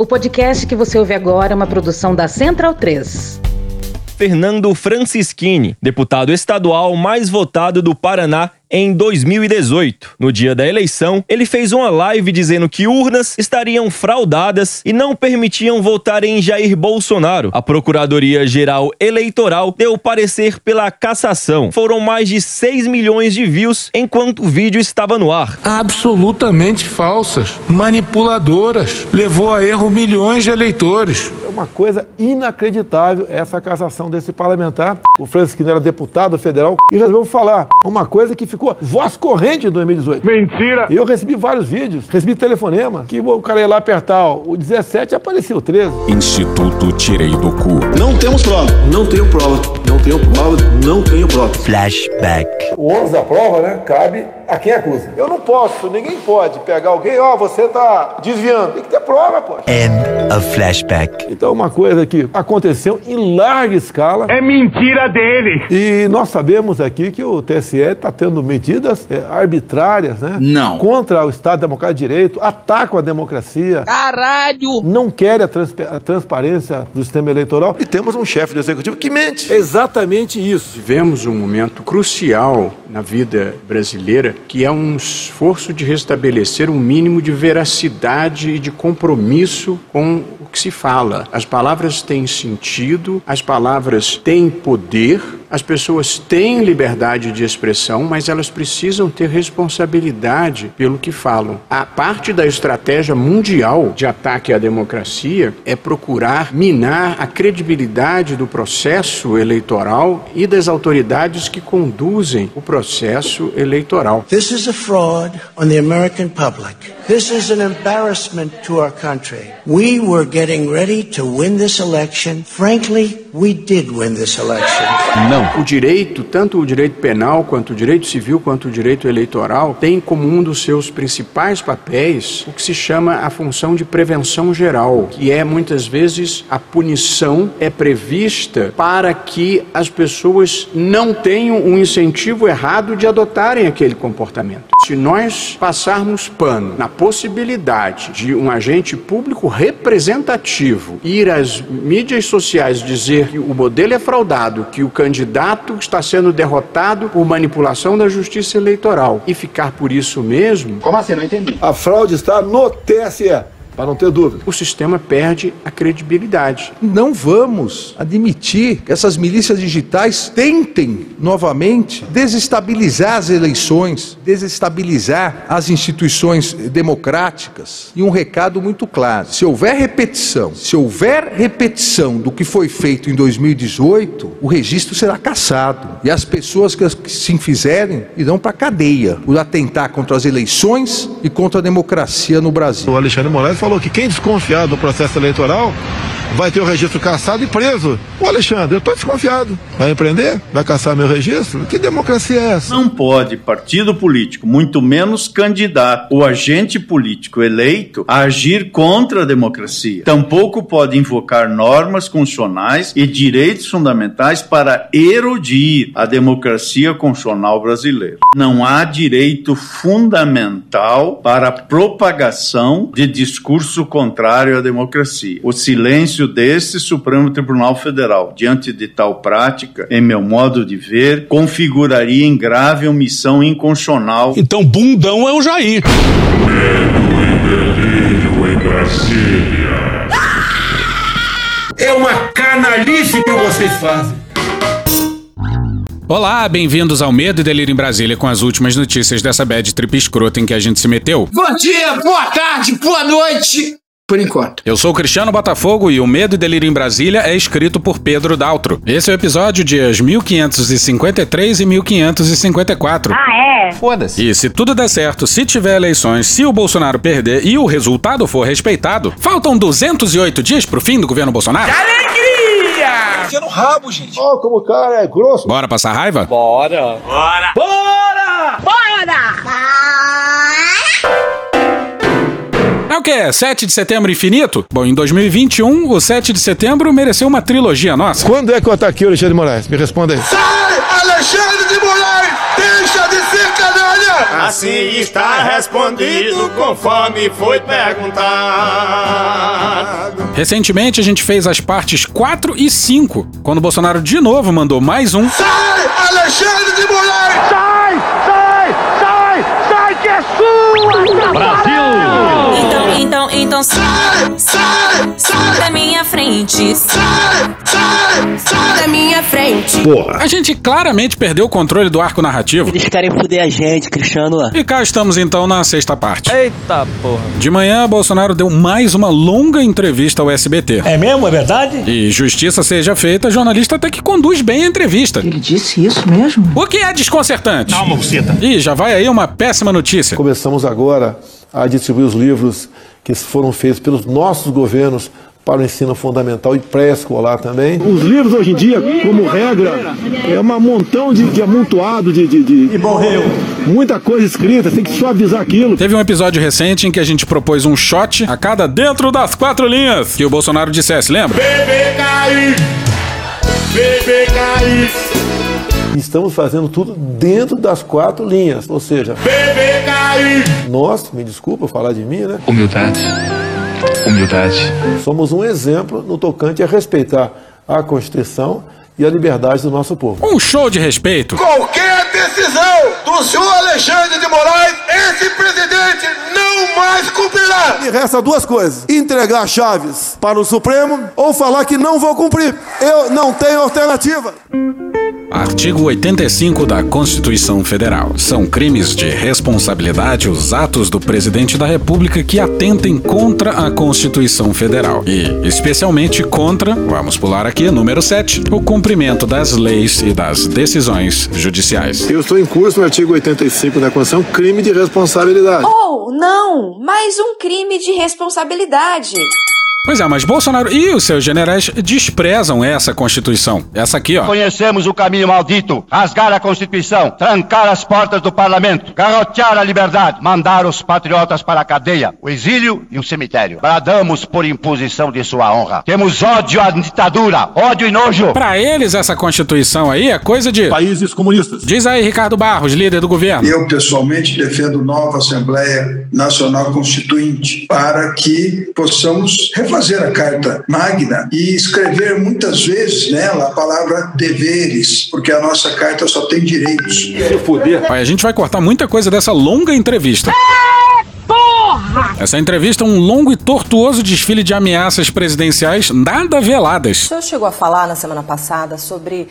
O podcast que você ouve agora é uma produção da Central 3. Fernando Francischini, deputado estadual mais votado do Paraná em 2018. No dia da eleição, ele fez uma live dizendo que urnas estariam fraudadas e não permitiam votar em Jair Bolsonaro. A Procuradoria-Geral Eleitoral deu parecer pela cassação. Foram mais de 6 milhões de views enquanto o vídeo estava no ar. Absolutamente falsas, manipuladoras, levou a erro milhões de eleitores. É uma coisa inacreditável essa cassação desse parlamentar. O Francisquino era deputado federal e resolveu falar uma coisa que ficou ficou voz corrente em 2018. Mentira! Eu recebi vários vídeos, recebi telefonema, que o cara ia lá apertar o 17 e aparecia o 13. Instituto Tirei do Cu. Não temos prova. Não tenho prova. Não tenho prova. Não tenho prova. Flashback. O ônus da prova, né, cabe a quem acusa. Eu não posso, ninguém pode pegar alguém, ó, oh, você tá desviando. Tem que ter prova, pô. End of flashback. Então, uma coisa que aconteceu em larga escala. É mentira dele! E nós sabemos aqui que o TSE está tendo medidas é, arbitrárias, né? Não. Contra o Estado Democrático de Direito, atacam a democracia. Caralho! Não querem a, trans a transparência do sistema eleitoral. E temos um chefe do executivo que mente. Exatamente isso. Vivemos um momento crucial na vida brasileira que é um esforço de restabelecer um mínimo de veracidade e de compromisso com o que se fala. As palavras têm sentido, as palavras têm poder as pessoas têm liberdade de expressão, mas elas precisam ter responsabilidade pelo que falam. A parte da estratégia mundial de ataque à democracia é procurar minar a credibilidade do processo eleitoral e das autoridades que conduzem o processo eleitoral. This is a fraud on the American public. This is an embarrassment to our country. We were getting ready to win this election. Frankly, we did win this election. Não. O direito, tanto o direito penal, quanto o direito civil, quanto o direito eleitoral, tem como um dos seus principais papéis o que se chama a função de prevenção geral, que é muitas vezes a punição é prevista para que as pessoas não tenham um incentivo errado de adotarem aquele comportamento. Se nós passarmos pano na possibilidade de um agente público representativo ir às mídias sociais dizer que o modelo é fraudado, que o candidato candidato está sendo derrotado por manipulação da justiça eleitoral e ficar por isso mesmo. Como assim? Não entendi. A fraude está no TSE para não ter dúvida. O sistema perde a credibilidade. Não vamos admitir que essas milícias digitais tentem novamente desestabilizar as eleições, desestabilizar as instituições democráticas. E um recado muito claro: se houver repetição, se houver repetição do que foi feito em 2018, o registro será cassado e as pessoas que se fizerem irão para a cadeia por atentar contra as eleições e contra a democracia no Brasil. O Alexandre Moraes falou falou que quem desconfiar do processo eleitoral vai ter o registro cassado e preso. O Alexandre, eu estou desconfiado. Vai empreender? Vai caçar meu registro? Que democracia é essa? Não pode partido político, muito menos candidato ou agente político eleito, agir contra a democracia. Tampouco pode invocar normas constitucionais e direitos fundamentais para erodir a democracia constitucional brasileira. Não há direito fundamental para propagação de discurso contrário à democracia. O silêncio deste Supremo Tribunal Federal, diante de tal prática, em meu modo de ver, configuraria em grave omissão inconstitucional. Então, bundão é o Jair. Medo e delírio em Brasília. É uma canalice que vocês fazem. Olá, bem-vindos ao Medo e Delírio em Brasília com as últimas notícias dessa bad trip escrota em que a gente se meteu. Bom dia, boa tarde, boa noite por enquanto. Eu sou Cristiano Botafogo e o Medo e Delírio em Brasília é escrito por Pedro Daltro. Esse é o episódio dias 1553 e 1554. Ah, é? Foda-se. E se tudo der certo, se tiver eleições, se o Bolsonaro perder e o resultado for respeitado, faltam 208 dias pro fim do governo Bolsonaro. Que alegria! Enfia no rabo, gente. Ó, oh, como o cara é grosso. Bora passar raiva? Bora. Bora. Bora! O quê? 7 de setembro infinito? Bom, em 2021, o 7 de setembro mereceu uma trilogia nossa. Quando é que eu ataquei o Alexandre de Moraes? Me responda aí. Sai, Alexandre de Moraes! Deixa de ser canalha! Assim está respondido conforme foi perguntado. Recentemente a gente fez as partes 4 e 5, quando o Bolsonaro de novo mandou mais um. Sai, Alexandre de Moraes! Sai, sai, sai, sai que é sua! Brasil! Então, então, sai, sai, sai da minha frente. Sai, sai, sai da minha frente. A gente claramente perdeu o controle do arco narrativo. Eles querem foder a gente, Cristiano. E cá estamos então na sexta parte. Eita porra. De manhã, Bolsonaro deu mais uma longa entrevista ao SBT. É mesmo? É verdade? E justiça seja feita, jornalista até que conduz bem a entrevista. Ele disse isso mesmo? O que é desconcertante? Calma, buceta. Ih, já vai aí uma péssima notícia. Começamos agora a distribuir os livros que foram feitos pelos nossos governos para o ensino fundamental e pré-escolar também. Os livros hoje em dia, como regra, é um montão de, de amontoado de, de, de. E morreu. Muita coisa escrita, tem que suavizar aquilo. Teve um episódio recente em que a gente propôs um shot a cada dentro das quatro linhas que o Bolsonaro dissesse, lembra? Bebê cair! Bebê cair! Estamos fazendo tudo dentro das quatro linhas, ou seja, Bebê cair! Nós, me desculpa falar de mim, né? Humildade. Humildade. Somos um exemplo no tocante a respeitar a Constituição e a liberdade do nosso povo. Um show de respeito. Qualquer decisão do senhor Alexandre de Moraes, esse presidente não mais cumprirá! E resta duas coisas: entregar chaves para o Supremo ou falar que não vou cumprir. Eu não tenho alternativa. Artigo 85 da Constituição Federal. São crimes de responsabilidade os atos do presidente da República que atentem contra a Constituição Federal. E, especialmente, contra, vamos pular aqui, número 7, o cumprimento das leis e das decisões judiciais. Eu estou em curso no artigo 85 da Constituição, crime de responsabilidade. Oh, não! Mais um crime de responsabilidade. Pois é, mas Bolsonaro e os seus generais desprezam essa Constituição. Essa aqui, ó. Conhecemos o caminho maldito: rasgar a Constituição, trancar as portas do parlamento, garrotear a liberdade, mandar os patriotas para a cadeia, o exílio e o cemitério. Bradamos por imposição de sua honra. Temos ódio à ditadura, ódio e nojo. Pra eles, essa Constituição aí é coisa de. Países comunistas. Diz aí, Ricardo Barros, líder do governo. Eu, pessoalmente, defendo nova Assembleia Nacional Constituinte para que possamos refazer a Carta Magna e escrever muitas vezes nela a palavra deveres, porque a nossa carta só tem direitos. Se fuder. A gente vai cortar muita coisa dessa longa entrevista. Porra! Essa entrevista é um longo e tortuoso desfile de ameaças presidenciais nada O veladas. senhor chegou a falar na semana passada sobre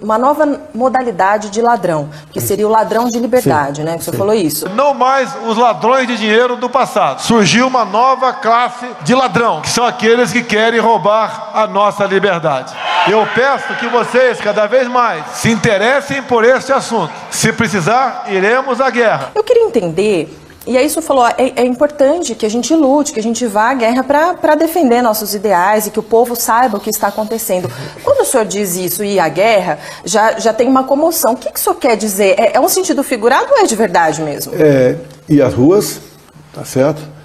uma nova modalidade de ladrão, que seria o ladrão de liberdade, né? Que o senhor falou isso. Não mais os ladrões de dinheiro do passado. Surgiu uma nova classe de ladrão, que são aqueles que querem roubar a nossa liberdade. Eu peço que vocês, cada vez mais, se interessem por este assunto. Se precisar, iremos à guerra. Eu queria entender. E aí, senhor falou, é, é importante que a gente lute, que a gente vá à guerra para defender nossos ideais e que o povo saiba o que está acontecendo. Quando o senhor diz isso e ir à guerra, já, já tem uma comoção. O que, que o senhor quer dizer? É, é um sentido figurado ou é de verdade mesmo? É, ir às ruas, tá certo?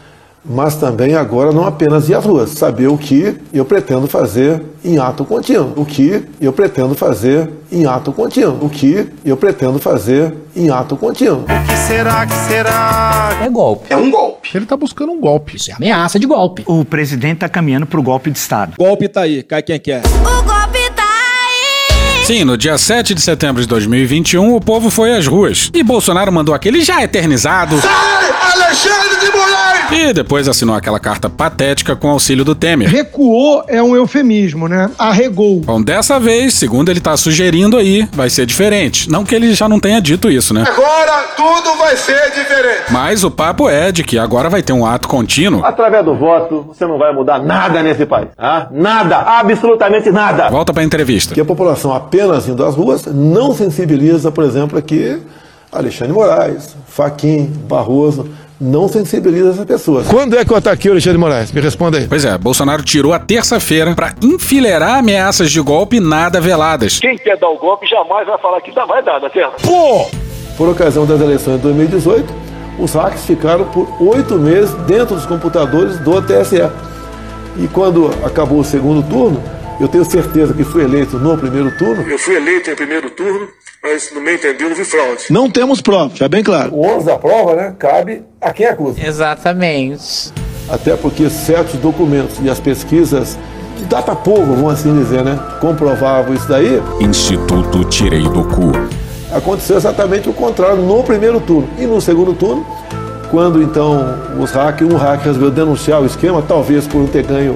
Mas também agora não apenas ir às ruas, saber o que eu pretendo fazer em ato contínuo. O que eu pretendo fazer em ato contínuo. O que eu pretendo fazer em ato contínuo. O que será que será? É golpe. É um golpe. Ele tá buscando um golpe. Isso é ameaça de golpe. O presidente tá caminhando pro golpe de Estado. Golpe tá aí, cai quem quer. O golpe tá aí! Sim, no dia 7 de setembro de 2021, o povo foi às ruas. E Bolsonaro mandou aquele já eternizado. Sai, Alexandre de Moraes! E depois assinou aquela carta patética com auxílio do Temer. Recuou é um eufemismo, né? Arregou. Bom, dessa vez, segundo ele tá sugerindo aí, vai ser diferente. Não que ele já não tenha dito isso, né? Agora tudo vai ser diferente. Mas o papo é de que agora vai ter um ato contínuo. Através do voto, você não vai mudar nada nesse país. Ah? Nada, absolutamente nada. Volta pra entrevista. Que a população apenas indo às ruas não sensibiliza, por exemplo, aqui Alexandre Moraes, Faquim, Barroso, não sensibiliza essa pessoa. Quando é que eu ataquei o Alexandre de Moraes? Me responda aí. Pois é, Bolsonaro tirou a terça-feira pra enfileirar ameaças de golpe nada veladas. Quem quer dar o golpe jamais vai falar que dá, vai dar, na terra. Pô! Por ocasião das eleições de 2018, os hacks ficaram por oito meses dentro dos computadores do TSE. E quando acabou o segundo turno, eu tenho certeza que fui eleito no primeiro turno. Eu fui eleito em primeiro turno, mas no meu entender houve fraude. Não temos prova, já bem claro. O ônus da prova, né, cabe a quem acusa. Exatamente. até porque certos documentos e as pesquisas data povo, vamos assim dizer, né, comprovavam isso daí. Instituto Tirei do Cu. Aconteceu exatamente o contrário no primeiro turno. E no segundo turno, quando então os hackers, um hacker resolveu denunciar o esquema, talvez por não ter ganho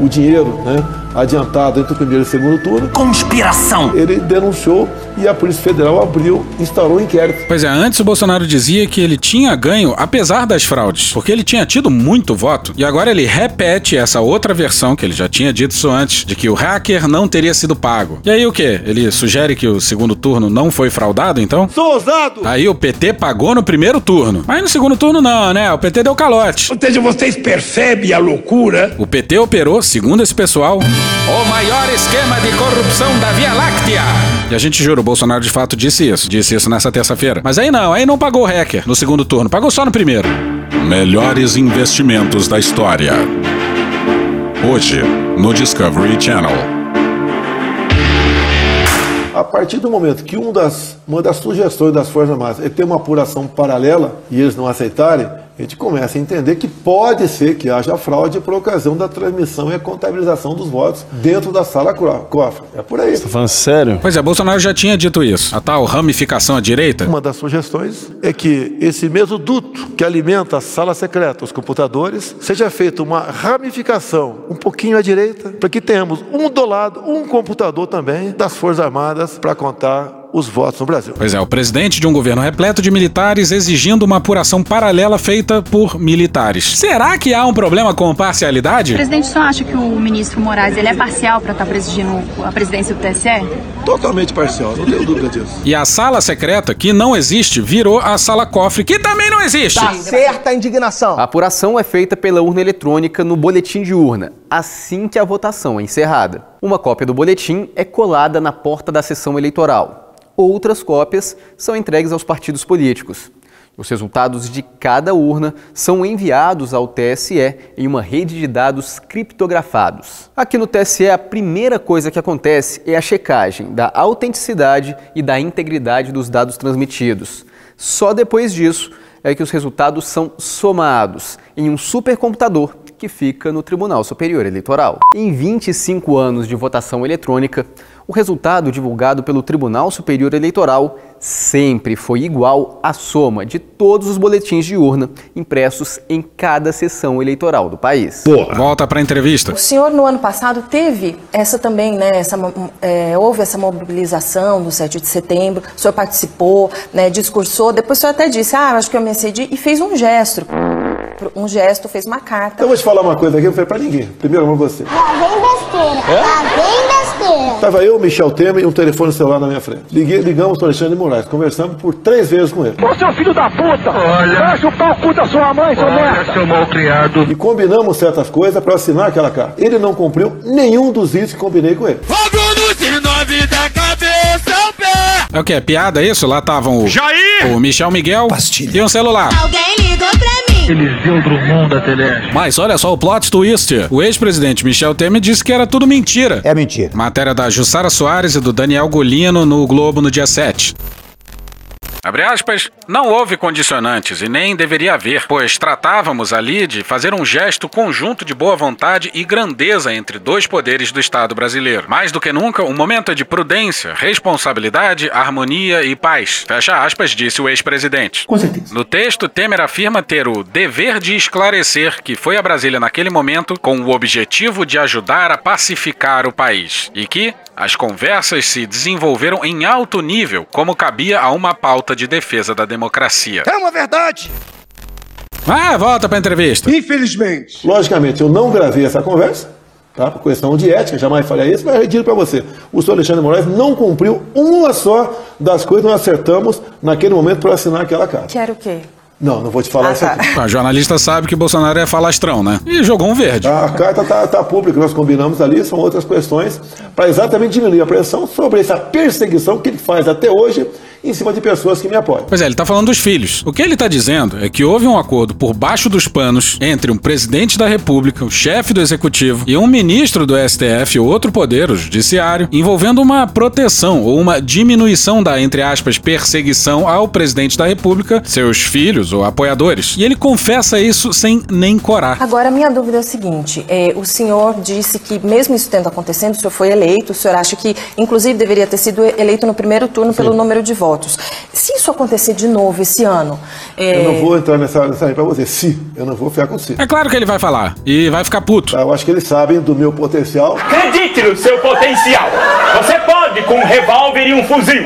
o dinheiro, né? Adiantado entre o primeiro e o segundo turno. Conspiração! Ele denunciou e a Polícia Federal abriu, instaurou um inquérito. Pois é, antes o Bolsonaro dizia que ele tinha ganho apesar das fraudes, porque ele tinha tido muito voto. E agora ele repete essa outra versão que ele já tinha dito isso antes, de que o hacker não teria sido pago. E aí o que? Ele sugere que o segundo turno não foi fraudado, então? Sou ousado! Aí o PT pagou no primeiro turno. Mas no segundo turno não, né? O PT deu calote. Ou seja, vocês percebem a loucura? O PT operou, segundo esse pessoal, o maior esquema de corrupção da Via Láctea. E a gente jura, o Bolsonaro de fato disse isso. Disse isso nessa terça-feira. Mas aí não, aí não pagou o hacker no segundo turno, pagou só no primeiro. Melhores investimentos da história. Hoje, no Discovery Channel. A partir do momento que um das, uma das sugestões das Forças Armadas é ter uma apuração paralela e eles não aceitarem, a gente começa a entender que pode ser que haja fraude por ocasião da transmissão e a contabilização dos votos dentro da sala cofre. É por aí. Você tá falando sério? Pois é, Bolsonaro já tinha dito isso. A tal ramificação à direita. Uma das sugestões é que esse mesmo duto que alimenta a sala secreta, os computadores, seja feita uma ramificação um pouquinho à direita, para que tenhamos um do lado, um computador também das Forças Armadas para contar os votos no Brasil. Pois é, o presidente de um governo repleto de militares exigindo uma apuração paralela feita por militares. Será que há um problema com parcialidade? O presidente só acha que o ministro Moraes ele é parcial para estar presidindo a presidência do TSE? Totalmente parcial, não tenho dúvida disso. E a sala secreta, que não existe, virou a sala cofre, que também não existe. Tá certa a indignação. A apuração é feita pela urna eletrônica no boletim de urna, assim que a votação é encerrada. Uma cópia do boletim é colada na porta da sessão eleitoral outras cópias são entregues aos partidos políticos. Os resultados de cada urna são enviados ao TSE em uma rede de dados criptografados. Aqui no TSE, a primeira coisa que acontece é a checagem da autenticidade e da integridade dos dados transmitidos. Só depois disso é que os resultados são somados em um supercomputador que fica no Tribunal Superior Eleitoral. Em 25 anos de votação eletrônica, o resultado divulgado pelo Tribunal Superior Eleitoral sempre foi igual à soma de todos os boletins de urna impressos em cada sessão eleitoral do país. Porra. Volta para a entrevista. O senhor no ano passado teve essa também, né? Essa, é, houve essa mobilização do 7 de setembro. O senhor participou, né? Discursou. Depois o senhor até disse, ah, acho que eu me excedi e fez um gesto. Um gesto, fez uma carta. Então eu vou te falar uma coisa aqui, eu não falei pra ninguém. Primeiro pra você. Lá vem besteira. É? Lá vem besteira. Tava eu, Michel Temer e um telefone celular na minha frente. Liguei, ligamos para Alexandre de Moraes, conversamos por três vezes com ele. Ô, seu filho da puta! Olha. Vai chupar o cu da sua mãe, seu merda! seu mal criado. E combinamos certas coisas para assinar aquela carta. Ele não cumpriu nenhum dos itens que combinei com ele. É o que? É piada isso? Lá estavam o, Jair! o Michel Miguel Pastilha. e um celular. Alguém ligou pra mim. Eliseu Drummond da Teleste. Mas olha só o plot twist. O ex-presidente Michel Temer disse que era tudo mentira. É mentira. Matéria da Jussara Soares e do Daniel Golino no Globo no dia 7. Abre aspas, não houve condicionantes e nem deveria haver, pois tratávamos ali de fazer um gesto conjunto de boa vontade e grandeza entre dois poderes do Estado brasileiro. Mais do que nunca, um momento de prudência, responsabilidade, harmonia e paz. Fecha aspas, disse o ex-presidente. Com certeza. No texto, Temer afirma ter o dever de esclarecer que foi a Brasília naquele momento com o objetivo de ajudar a pacificar o país e que as conversas se desenvolveram em alto nível, como cabia a uma pauta de defesa da democracia. É uma verdade! Ah, volta pra entrevista. Infelizmente. Logicamente, eu não gravei essa conversa, tá? Por questão de ética, jamais faria isso, mas eu digo para você: o senhor Alexandre Moraes não cumpriu uma só das coisas que nós acertamos naquele momento para assinar aquela carta. Que era o quê? Não, não vou te falar Ah, isso tá. aqui. A jornalista sabe que Bolsonaro é falastrão, né? E jogou um verde. A carta está tá pública, nós combinamos ali, são outras questões, para exatamente diminuir a pressão sobre essa perseguição que ele faz até hoje em cima de pessoas que me apoiam. Pois é, ele tá falando dos filhos. O que ele tá dizendo é que houve um acordo por baixo dos panos entre um presidente da República, o chefe do executivo e um ministro do STF, outro poder, o judiciário, envolvendo uma proteção ou uma diminuição da, entre aspas, perseguição ao presidente da República, seus filhos ou apoiadores. E ele confessa isso sem nem corar. Agora, minha dúvida é o seguinte: é, o senhor disse que, mesmo isso tendo acontecendo, o senhor foi eleito, o senhor acha que, inclusive, deveria ter sido eleito no primeiro turno Sim. pelo número de votos. Se isso acontecer de novo esse ano. É... Eu não vou entrar nessa mensagem para você. Se, eu não vou ficar com si. É claro que ele vai falar. E vai ficar puto. Eu acho que eles sabem do meu potencial. Acredite no seu potencial. Você pode com um revólver e um fuzil.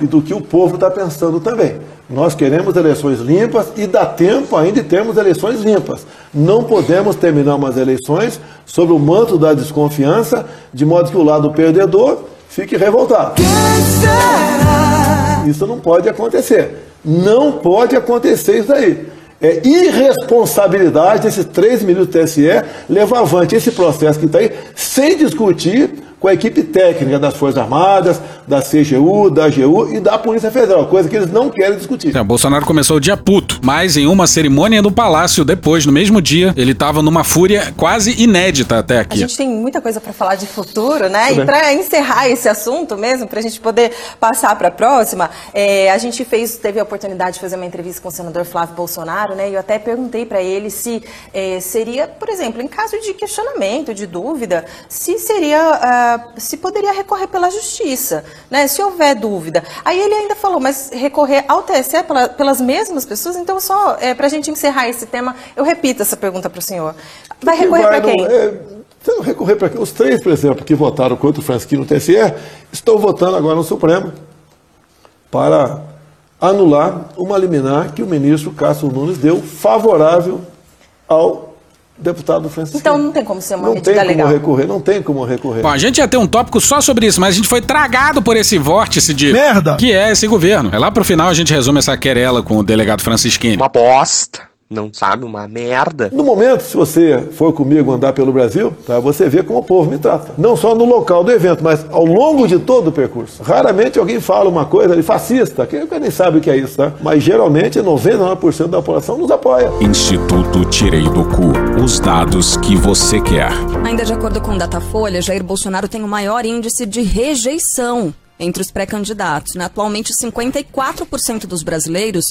e do que o povo está pensando também. Nós queremos eleições limpas e dá tempo ainda de termos eleições limpas. Não podemos terminar umas eleições sob o manto da desconfiança, de modo que o lado perdedor fique revoltado. Isso não pode acontecer. Não pode acontecer isso aí. É irresponsabilidade desses três ministros do TSE levar avante esse processo que está aí sem discutir com a equipe técnica das Forças Armadas, da CGU, da AGU e da Polícia Federal, coisa que eles não querem discutir. É, Bolsonaro começou o dia puto, mas em uma cerimônia do Palácio, depois, no mesmo dia, ele estava numa fúria quase inédita até aqui. A gente tem muita coisa para falar de futuro, né? E para encerrar esse assunto mesmo, para a gente poder passar para a próxima, é, a gente fez, teve a oportunidade de fazer uma entrevista com o senador Flávio Bolsonaro, né? E eu até perguntei para ele se é, seria, por exemplo, em caso de questionamento, de dúvida, se seria uh, se poderia recorrer pela justiça, né? Se houver dúvida. Aí ele ainda falou, mas recorrer ao TSE pela, pelas mesmas pessoas? Então, só é, para a gente encerrar esse tema, eu repito essa pergunta para o senhor. Vai recorrer para quem? É, não recorrer para quem? Os três, por exemplo, que votaram contra o Francisquinho no TSE, estão votando agora no Supremo para anular uma liminar que o ministro Cássio Nunes deu favorável ao deputado Francisco. Então não tem como ser uma não medida tem legal. Como recorrer, não tem como recorrer. Bom, a gente ia ter um tópico só sobre isso, mas a gente foi tragado por esse vórtice de... Merda! Que é esse governo. É lá pro final a gente resume essa querela com o delegado Francisquini. Uma bosta não sabe uma merda. No momento, se você for comigo andar pelo Brasil, tá, você vê como o povo me trata. Não só no local do evento, mas ao longo de todo o percurso. Raramente alguém fala uma coisa de fascista, que nem sabe o que é isso, tá? Mas geralmente 99% da população nos apoia. Instituto Tirei do Cu. Os dados que você quer. Ainda de acordo com o Datafolha, Jair Bolsonaro tem o maior índice de rejeição entre os pré-candidatos. Né? Atualmente, 54% dos brasileiros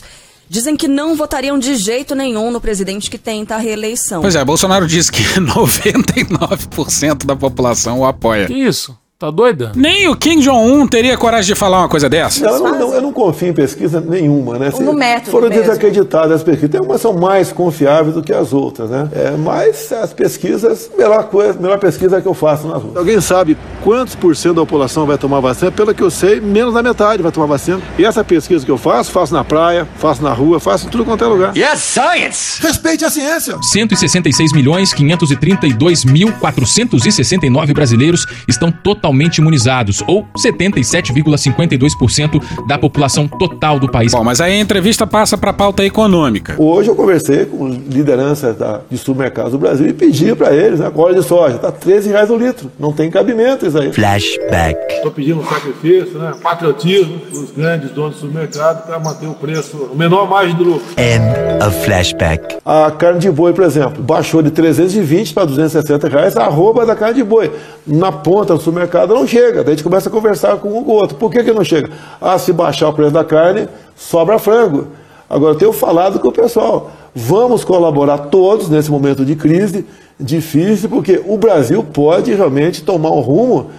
dizem que não votariam de jeito nenhum no presidente que tenta a reeleição. Pois é, Bolsonaro disse que 99% da população o apoia. Que isso? Tá doida? Nem o Kim Jong-un teria coragem de falar uma coisa dessa. Não, eu, não, não, eu não confio em pesquisa nenhuma, né? no método foram mesmo. desacreditadas as pesquisas. Tem umas são mais confiáveis do que as outras, né? É, mas as pesquisas, melhor coisa, melhor pesquisa que eu faço nas ruas. Alguém sabe quantos por cento da população vai tomar vacina? Pelo que eu sei, menos da metade vai tomar vacina. E essa pesquisa que eu faço, faço na praia, faço na rua, faço em tudo quanto é lugar. Yes, science! Respeite a ciência! 166 milhões 532 mil 469 brasileiros estão totalmente imunizados ou 77,52% da população total do país. Bom, mas aí a entrevista passa para a pauta econômica. Hoje eu conversei com lideranças da, de supermercados do Brasil e pedi para eles, né, óleo de soja, tá 13 reais o litro. Não tem cabimento isso aí. Flashback. Estou pedindo um sacrifício, né, patriotismo dos grandes donos do supermercado para manter o preço, o menor margem do lucro. End of flashback. A carne de boi, por exemplo, baixou de 320 para 260 reais a arroba da carne de boi. Na ponta do supermercado não chega, daí a gente começa a conversar com um com o outro. Por que, que não chega? Ah, se baixar o preço da carne, sobra frango. Agora, eu tenho falado com o pessoal. Vamos colaborar todos nesse momento de crise difícil, porque o Brasil pode realmente tomar um rumo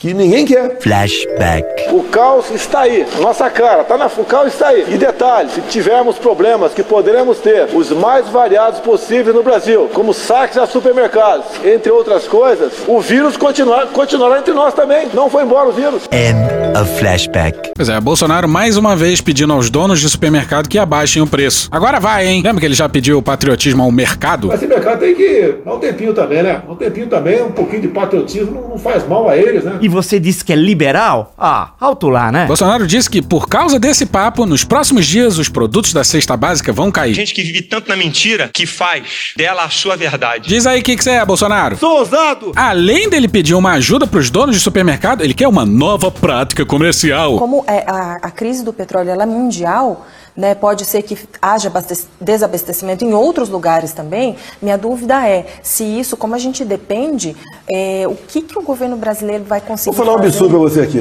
que ninguém quer. Flashback. O caos está aí, nossa cara, tá na, o caos está aí. E detalhe, se tivermos problemas que poderemos ter, os mais variados possíveis no Brasil, como saques a supermercados, entre outras coisas, o vírus continuar, continuará entre nós também. Não foi embora o vírus. End of flashback. Pois é, Bolsonaro mais uma vez pedindo aos donos de supermercado que abaixem o preço. Agora vai, hein? Lembra que ele já pediu o patriotismo ao mercado? Mas esse mercado tem que dar um tempinho também, né? Um tempinho também, um pouquinho de patriotismo não faz mal a eles, né? E você disse que é liberal? Ah, alto lá, né? Bolsonaro disse que por causa desse papo, nos próximos dias os produtos da cesta básica vão cair. Gente que vive tanto na mentira que faz dela a sua verdade. Diz aí o que, que você é, Bolsonaro. Sou ousado! Além dele pedir uma ajuda pros donos de supermercado, ele quer uma nova prática comercial. Como é, a, a crise do petróleo ela é mundial, né, pode ser que haja abaste- desabastecimento em outros lugares também. Minha dúvida é se isso, como a gente depende, é, o que, que o governo brasileiro vai conseguir Vou falar um absurdo pra você aqui.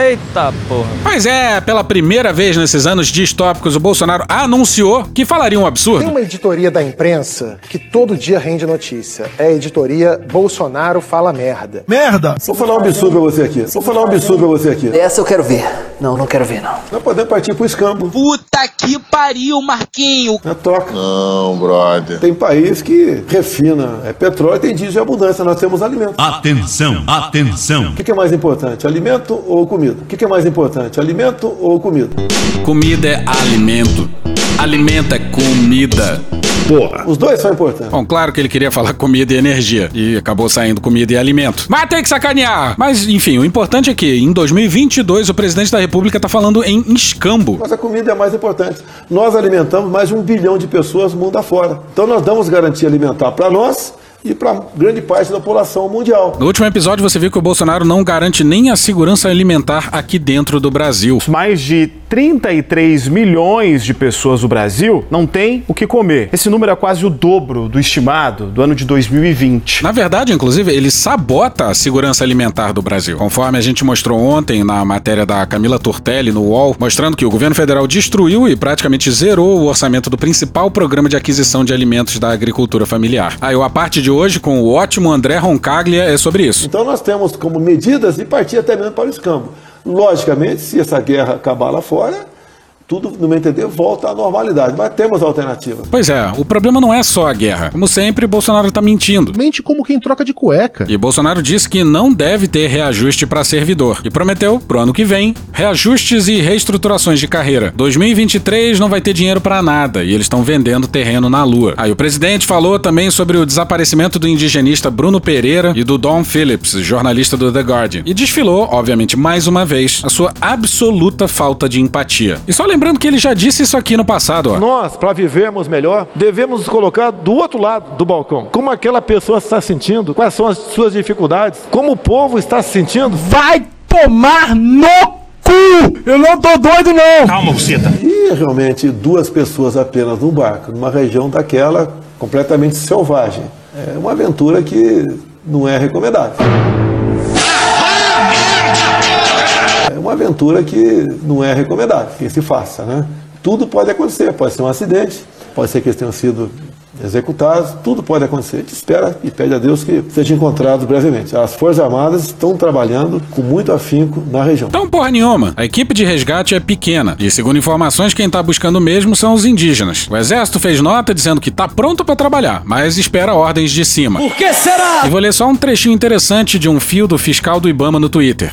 Eita porra. Pois é, pela primeira vez nesses anos distópicos, o Bolsonaro anunciou que falaria um absurdo. Tem uma editoria da imprensa que todo dia rende notícia. É a editoria Bolsonaro Fala Merda. Merda! Vou falar um absurdo pra você aqui. Vou falar um absurdo pra você aqui. Essa eu quero ver. Não, não quero ver, não. Nós podemos partir pro escambo. Puta que pariu, Marquinho. É troca. Não, brother. Tem país que refina é petróleo e tem diesel de abundância. Nós temos alimento. Atenção, atenção. O que é mais importante, alimento ou comida? O que que é mais importante, alimento ou comida? Comida é alimento. Alimento é comida. Porra. Os dois são importantes. Bom, claro que ele queria falar comida e energia. E acabou saindo comida e alimento. Mas tem que sacanear! Mas, enfim, o importante é que em 2022 o presidente da República tá falando em escambo. Mas a comida é mais importante. Nós alimentamos mais de um bilhão de pessoas mundo afora. Então nós damos garantia alimentar para nós e para grande parte da população mundial. No último episódio você viu que o Bolsonaro não garante nem a segurança alimentar aqui dentro do Brasil. Mais de 33 milhões de pessoas no Brasil não têm o que comer. Esse número é quase o dobro do estimado do ano de 2020. Na verdade, inclusive, ele sabota a segurança alimentar do Brasil. Conforme a gente mostrou ontem na matéria da Camila Tortelli no UOL, mostrando que o governo federal destruiu e praticamente zerou o orçamento do principal programa de aquisição de alimentos da agricultura familiar. Aí, a parte de hoje com o ótimo André Roncaglia é sobre isso. Então nós temos como medidas de partir até mesmo para o escambo. Logicamente, se essa guerra acabar lá fora, tudo, no meu entender, volta à normalidade. Mas temos alternativa. Pois é, o problema não é só a guerra. Como sempre, Bolsonaro tá mentindo. Mente como quem troca de cueca. E Bolsonaro disse que não deve ter reajuste para servidor. E prometeu, pro ano que vem, reajustes e reestruturações de carreira. 2023 não vai ter dinheiro para nada e eles estão vendendo terreno na lua. Aí o presidente falou também sobre o desaparecimento do indigenista Bruno Pereira e do Don Phillips, jornalista do The Guardian. E desfilou, obviamente, mais uma vez, a sua absoluta falta de empatia. E só lembrando que ele já disse isso aqui no passado, ó. Nós, para vivermos melhor, devemos nos colocar do outro lado do balcão. Como aquela pessoa está se sentindo? Quais são as suas dificuldades? Como o povo está se sentindo? Vai tomar no cu! Eu não tô doido, não! Calma, buceta. E realmente duas pessoas apenas num barco, numa região daquela completamente selvagem. É uma aventura que não é recomendável. É uma aventura que não é recomendável que se faça, né? Tudo pode acontecer, pode ser um acidente, pode ser que eles tenham sido executados, tudo pode acontecer. A gente espera e pede a Deus que sejam encontrados brevemente. As Forças Armadas estão trabalhando com muito afinco na região. Então, porra nenhuma. A equipe de resgate é pequena. E, segundo informações, quem tá buscando mesmo são os indígenas. O exército fez nota dizendo que tá pronto para trabalhar, mas espera ordens de cima. Por que será? E vou ler só um trechinho interessante de um fio do fiscal do Ibama no Twitter.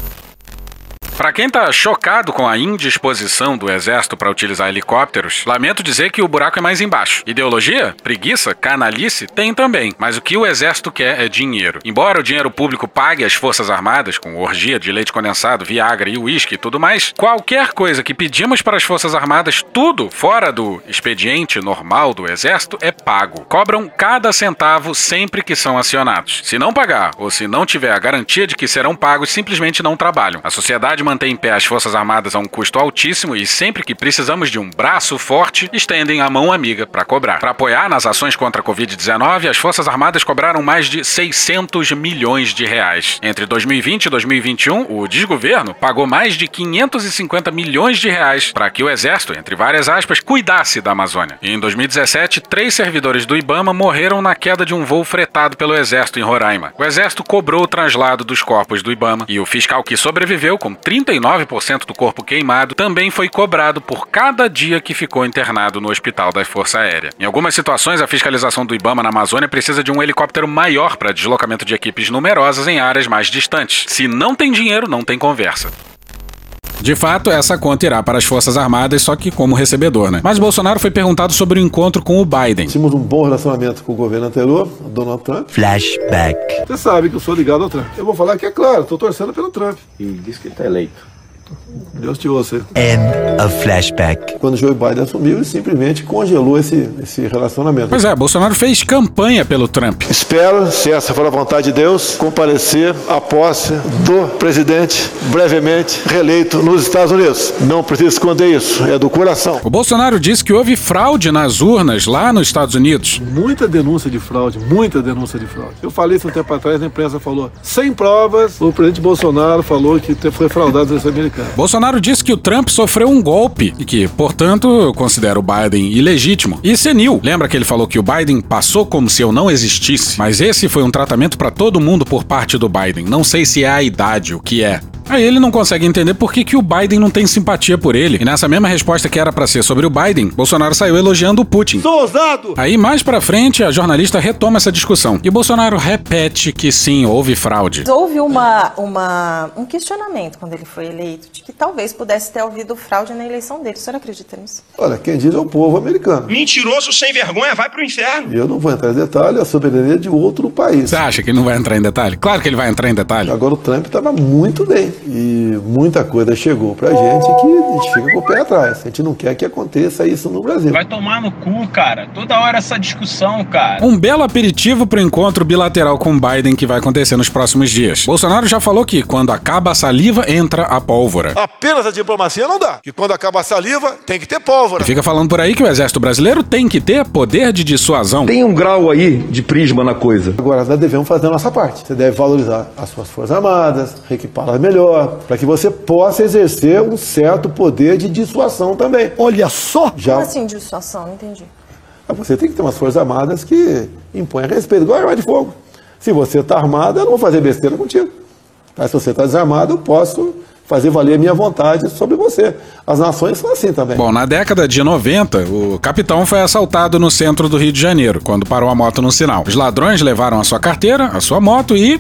Para quem tá chocado com a indisposição do exército para utilizar helicópteros, lamento dizer que o buraco é mais embaixo. Ideologia, preguiça, canalice tem também, mas o que o exército quer é dinheiro. Embora o dinheiro público pague as forças armadas com orgia de leite condensado, viagra e uísque e tudo mais, qualquer coisa que pedimos para as forças armadas, tudo fora do expediente normal do exército é pago. Cobram cada centavo sempre que são acionados. Se não pagar ou se não tiver a garantia de que serão pagos, simplesmente não trabalham. A sociedade mantém em pé as Forças Armadas a um custo altíssimo e sempre que precisamos de um braço forte, estendem a mão amiga para cobrar. Para apoiar nas ações contra a Covid-19, as Forças Armadas cobraram mais de 600 milhões de reais. Entre 2020 e 2021, o desgoverno pagou mais de 550 milhões de reais para que o Exército, entre várias aspas, cuidasse da Amazônia. E em 2017, três servidores do Ibama morreram na queda de um voo fretado pelo Exército em Roraima. O Exército cobrou o translado dos corpos do Ibama e o fiscal que sobreviveu com 39% do corpo queimado também foi cobrado por cada dia que ficou internado no hospital da Força Aérea. Em algumas situações, a fiscalização do Ibama na Amazônia precisa de um helicóptero maior para deslocamento de equipes numerosas em áreas mais distantes. Se não tem dinheiro, não tem conversa. De fato, essa conta irá para as Forças Armadas, só que como recebedor, né? Mas Bolsonaro foi perguntado sobre o encontro com o Biden. Tínhamos um bom relacionamento com o governo anterior, Donald Trump. Flashback. Você sabe que eu sou ligado ao Trump. Eu vou falar que é claro, estou torcendo pelo Trump. E diz que ele está eleito. Deus te ouça. End of flashback. Quando Joe Biden assumiu, ele simplesmente congelou esse, esse relacionamento. Pois é, Bolsonaro fez campanha pelo Trump. Espero, se essa for a vontade de Deus, comparecer à posse do presidente brevemente reeleito nos Estados Unidos. Não precisa esconder isso, é do coração. O Bolsonaro disse que houve fraude nas urnas lá nos Estados Unidos. Muita denúncia de fraude, muita denúncia de fraude. Eu falei isso um tempo atrás, a imprensa falou, sem provas, o presidente Bolsonaro falou que foi fraudado os americanos. Bolsonaro disse que o Trump sofreu um golpe e que, portanto, considera o Biden ilegítimo e senil. Lembra que ele falou que o Biden passou como se eu não existisse? Mas esse foi um tratamento para todo mundo por parte do Biden. Não sei se é a idade, o que é. Aí ele não consegue entender por que, que o Biden não tem simpatia por ele. E nessa mesma resposta que era para ser sobre o Biden, Bolsonaro saiu elogiando o Putin. Sou ousado! Aí mais pra frente, a jornalista retoma essa discussão. E Bolsonaro repete que sim, houve fraude. Houve uma, uma, um questionamento quando ele foi eleito de que talvez pudesse ter havido fraude na eleição dele. O senhor acredita nisso? Olha, quem diz é o povo americano. Mentiroso sem vergonha, vai pro inferno. Eu não vou entrar em detalhe, a soberania de outro país. Você acha que ele não vai entrar em detalhe? Claro que ele vai entrar em detalhe. Agora o Trump estava muito bem e muita coisa chegou pra gente que a gente fica com o pé atrás. A gente não quer que aconteça isso no Brasil. Vai tomar no cu, cara. Toda hora essa discussão, cara. Um belo aperitivo pro encontro bilateral com Biden que vai acontecer nos próximos dias. Bolsonaro já falou que quando acaba a saliva, entra a pólvora. Apenas a diplomacia não dá. Que quando acaba a saliva, tem que ter pólvora. E fica falando por aí que o exército brasileiro tem que ter poder de dissuasão. Tem um grau aí de prisma na coisa. Agora, nós devemos fazer a nossa parte. Você deve valorizar as suas forças armadas, reequipá-las melhor, para que você possa exercer um certo poder de dissuasão também. Olha só! Já Como assim dissuasão? Não entendi. você tem que ter umas forças armadas que impõem respeito, igual a arma de fogo. Se você está armado, eu não vou fazer besteira contigo. Mas se você está desarmado, eu posso fazer valer a minha vontade sobre você. As nações são assim também. Bom, na década de 90, o capitão foi assaltado no centro do Rio de Janeiro, quando parou a moto no sinal. Os ladrões levaram a sua carteira, a sua moto e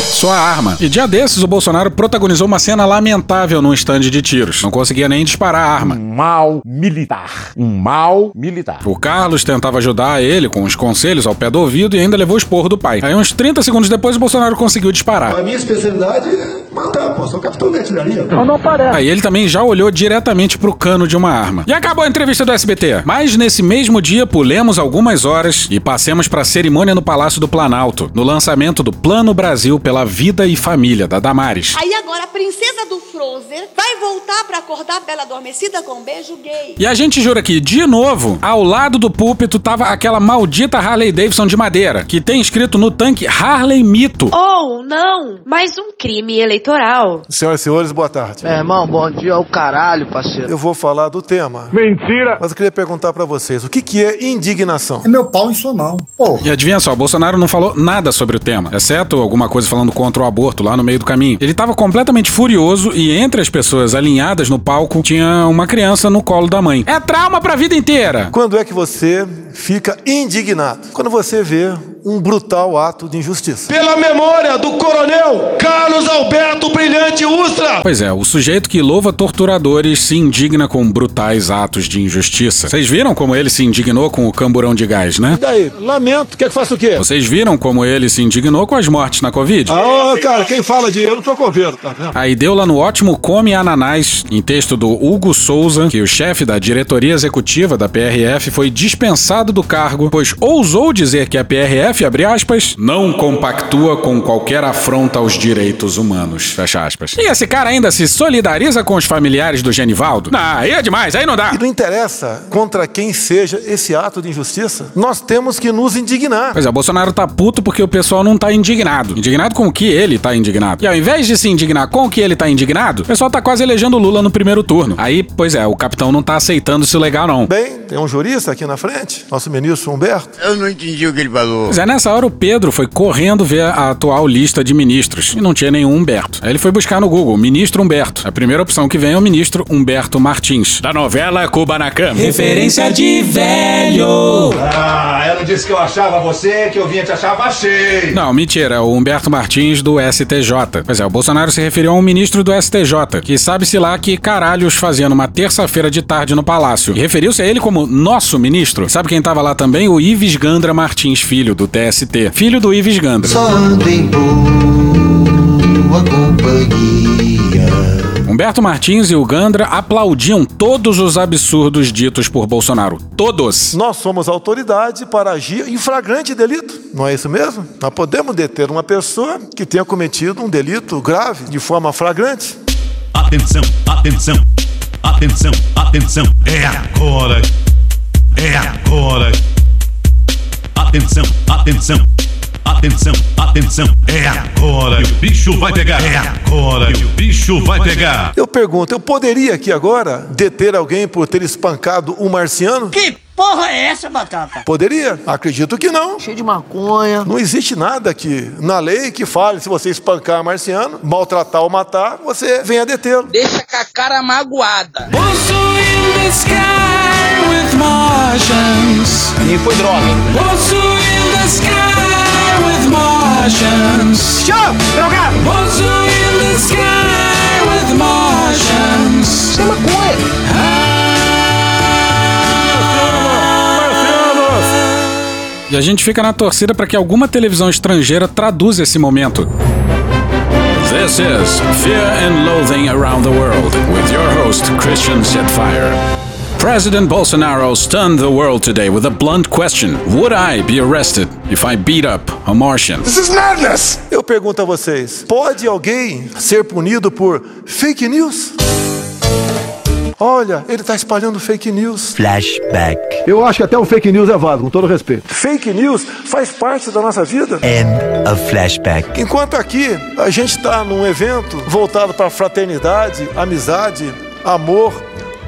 sua arma. E dia desses, o Bolsonaro protagonizou uma cena lamentável num estande de tiros. Não conseguia nem disparar a arma. Um mal militar. Um mal militar. O Carlos tentava ajudar ele com os conselhos ao pé do ouvido e ainda levou o esporro do pai. Aí, uns 30 segundos depois, o Bolsonaro conseguiu disparar. A minha especialidade é matar, pô. Sou capitão de artilharia. Não, não parece. Aí ele também já olhou diretamente pro cano de uma arma. E acabou a entrevista do SBT. Mas nesse mesmo dia, pulemos algumas horas e passemos pra cerimônia no Palácio do Planalto, no lançamento do Plano Brasil pela Vida e Família, da Damares. Aí agora a princesa do Frozen vai voltar pra acordar a Bela Adormecida com um beijo gay. E a gente jura que, de novo, ao lado do púlpito tava aquela maldita Harley Davidson de madeira, que tem escrito no tanque Harley Mito. Ou não, mais um crime eleitoral. Senhoras e senhores, boa tarde. Meu irmão, bom dia ao caralho, parceiro. Eu vou falar do tema. Mentira! Mas eu queria perguntar pra vocês, o que, que é indignação? É meu pau em sua mão. Pô. E adivinha só, Bolsonaro não falou nada sobre o tema, exceto alguma coisa falando contra o aborto lá no meio do caminho. Ele tava completamente furioso e entre as pessoas alinhadas no palco tinha uma criança no colo da mãe. É trauma pra vida inteira! Quando é que você fica indignado? Quando você vê um brutal ato de injustiça. Pela memória do coronel Carlos Alberto Brilhante Ustra. Pois é, o sujeito que louva torturadores se indigna com brutais atos de injustiça. Vocês viram como ele se indignou com o camburão de gás, né? E daí? Lamento. Quer que faça o quê? Vocês viram como ele se indignou com as mortes na Covid? Ah, ô, cara, quem fala de eu não tô governo, tá vendo? Aí deu lá no ótimo Come Ananás, em texto do Hugo Souza, que o chefe da diretoria executiva da PRF foi dispensado do cargo, pois ousou dizer que a PRF, abre aspas, não compactua com qualquer afronta aos direitos humanos, fecha aspas. E esse cara ainda se solidariza com os familiares do Genivaldo? Não, aí é demais, aí não dá. E não interessa contra quem seja esse ato de injustiça, nós temos que nos indignar. Pois é, o Bolsonaro tá puto porque o pessoal não tá indignado. Indignado com o que ele tá indignado. E ao invés de se indignar com o que ele tá indignado, o pessoal tá quase elegendo o Lula no primeiro turno. Aí, pois é, o capitão não tá aceitando isso legal, não. Bem, tem um jurista aqui na frente, nosso ministro Humberto. Eu não entendi o que ele falou. Pois é, nessa hora o Pedro foi correndo ver a atual lista de ministros e não tinha nenhum Humberto. Aí ele foi buscar no Google, ministro Humberto. A primeira opção que vem é o ministro Humberto Martins, da novela Kubanacan. Referência de velho. Ah, ela disse que eu achava você, que eu vinha te achar, achei. Não, mentira, é o Humberto Martins do STJ. Pois é, o Bolsonaro se referiu a um ministro do STJ, que sabe-se lá que caralhos fazia numa terça-feira de tarde no Palácio. E referiu-se a ele como nosso ministro. Sabe quem tava lá também? O Ives Gandra Martins Filho, do TST. Filho do Ives Gandra. Só ando em boa companhia. Humberto Martins e o Gandra aplaudiam todos os absurdos ditos por Bolsonaro. Todos. Nós somos autoridade para agir em flagrante delito. Não é isso mesmo? Nós podemos deter uma pessoa que tenha cometido um delito grave de forma flagrante. Atenção, atenção, atenção, atenção. É agora. É agora. Atenção, atenção. Atenção, atenção. É agora. que O bicho vai pegar. É agora. que O bicho vai pegar. Eu pergunto, eu poderia aqui agora deter alguém por ter espancado um marciano? Que porra é essa, Batata? Poderia? Acredito que não. Cheio de maconha. Não existe nada aqui na lei que fale se você espancar marciano, maltratar ou matar, você venha detê-lo. Deixa com a cara magoada. E foi droga, hein? Show! Drogado! Isso é maconha. E a gente fica na torcida para que alguma televisão estrangeira traduza esse momento. This is Fear and Loathing Around the World with your host Christian Setfire. President Bolsonaro stunned the world today with a blunt question. Would I be arrested if I beat up a Martian? This is madness! Eu pergunto a vocês: pode alguém ser punido por fake news? Olha, ele está espalhando fake news. Flashback. Eu acho que até o fake news é válido, com todo respeito. Fake news faz parte da nossa vida. End of flashback. Enquanto aqui a gente está num evento voltado para fraternidade, amizade, amor,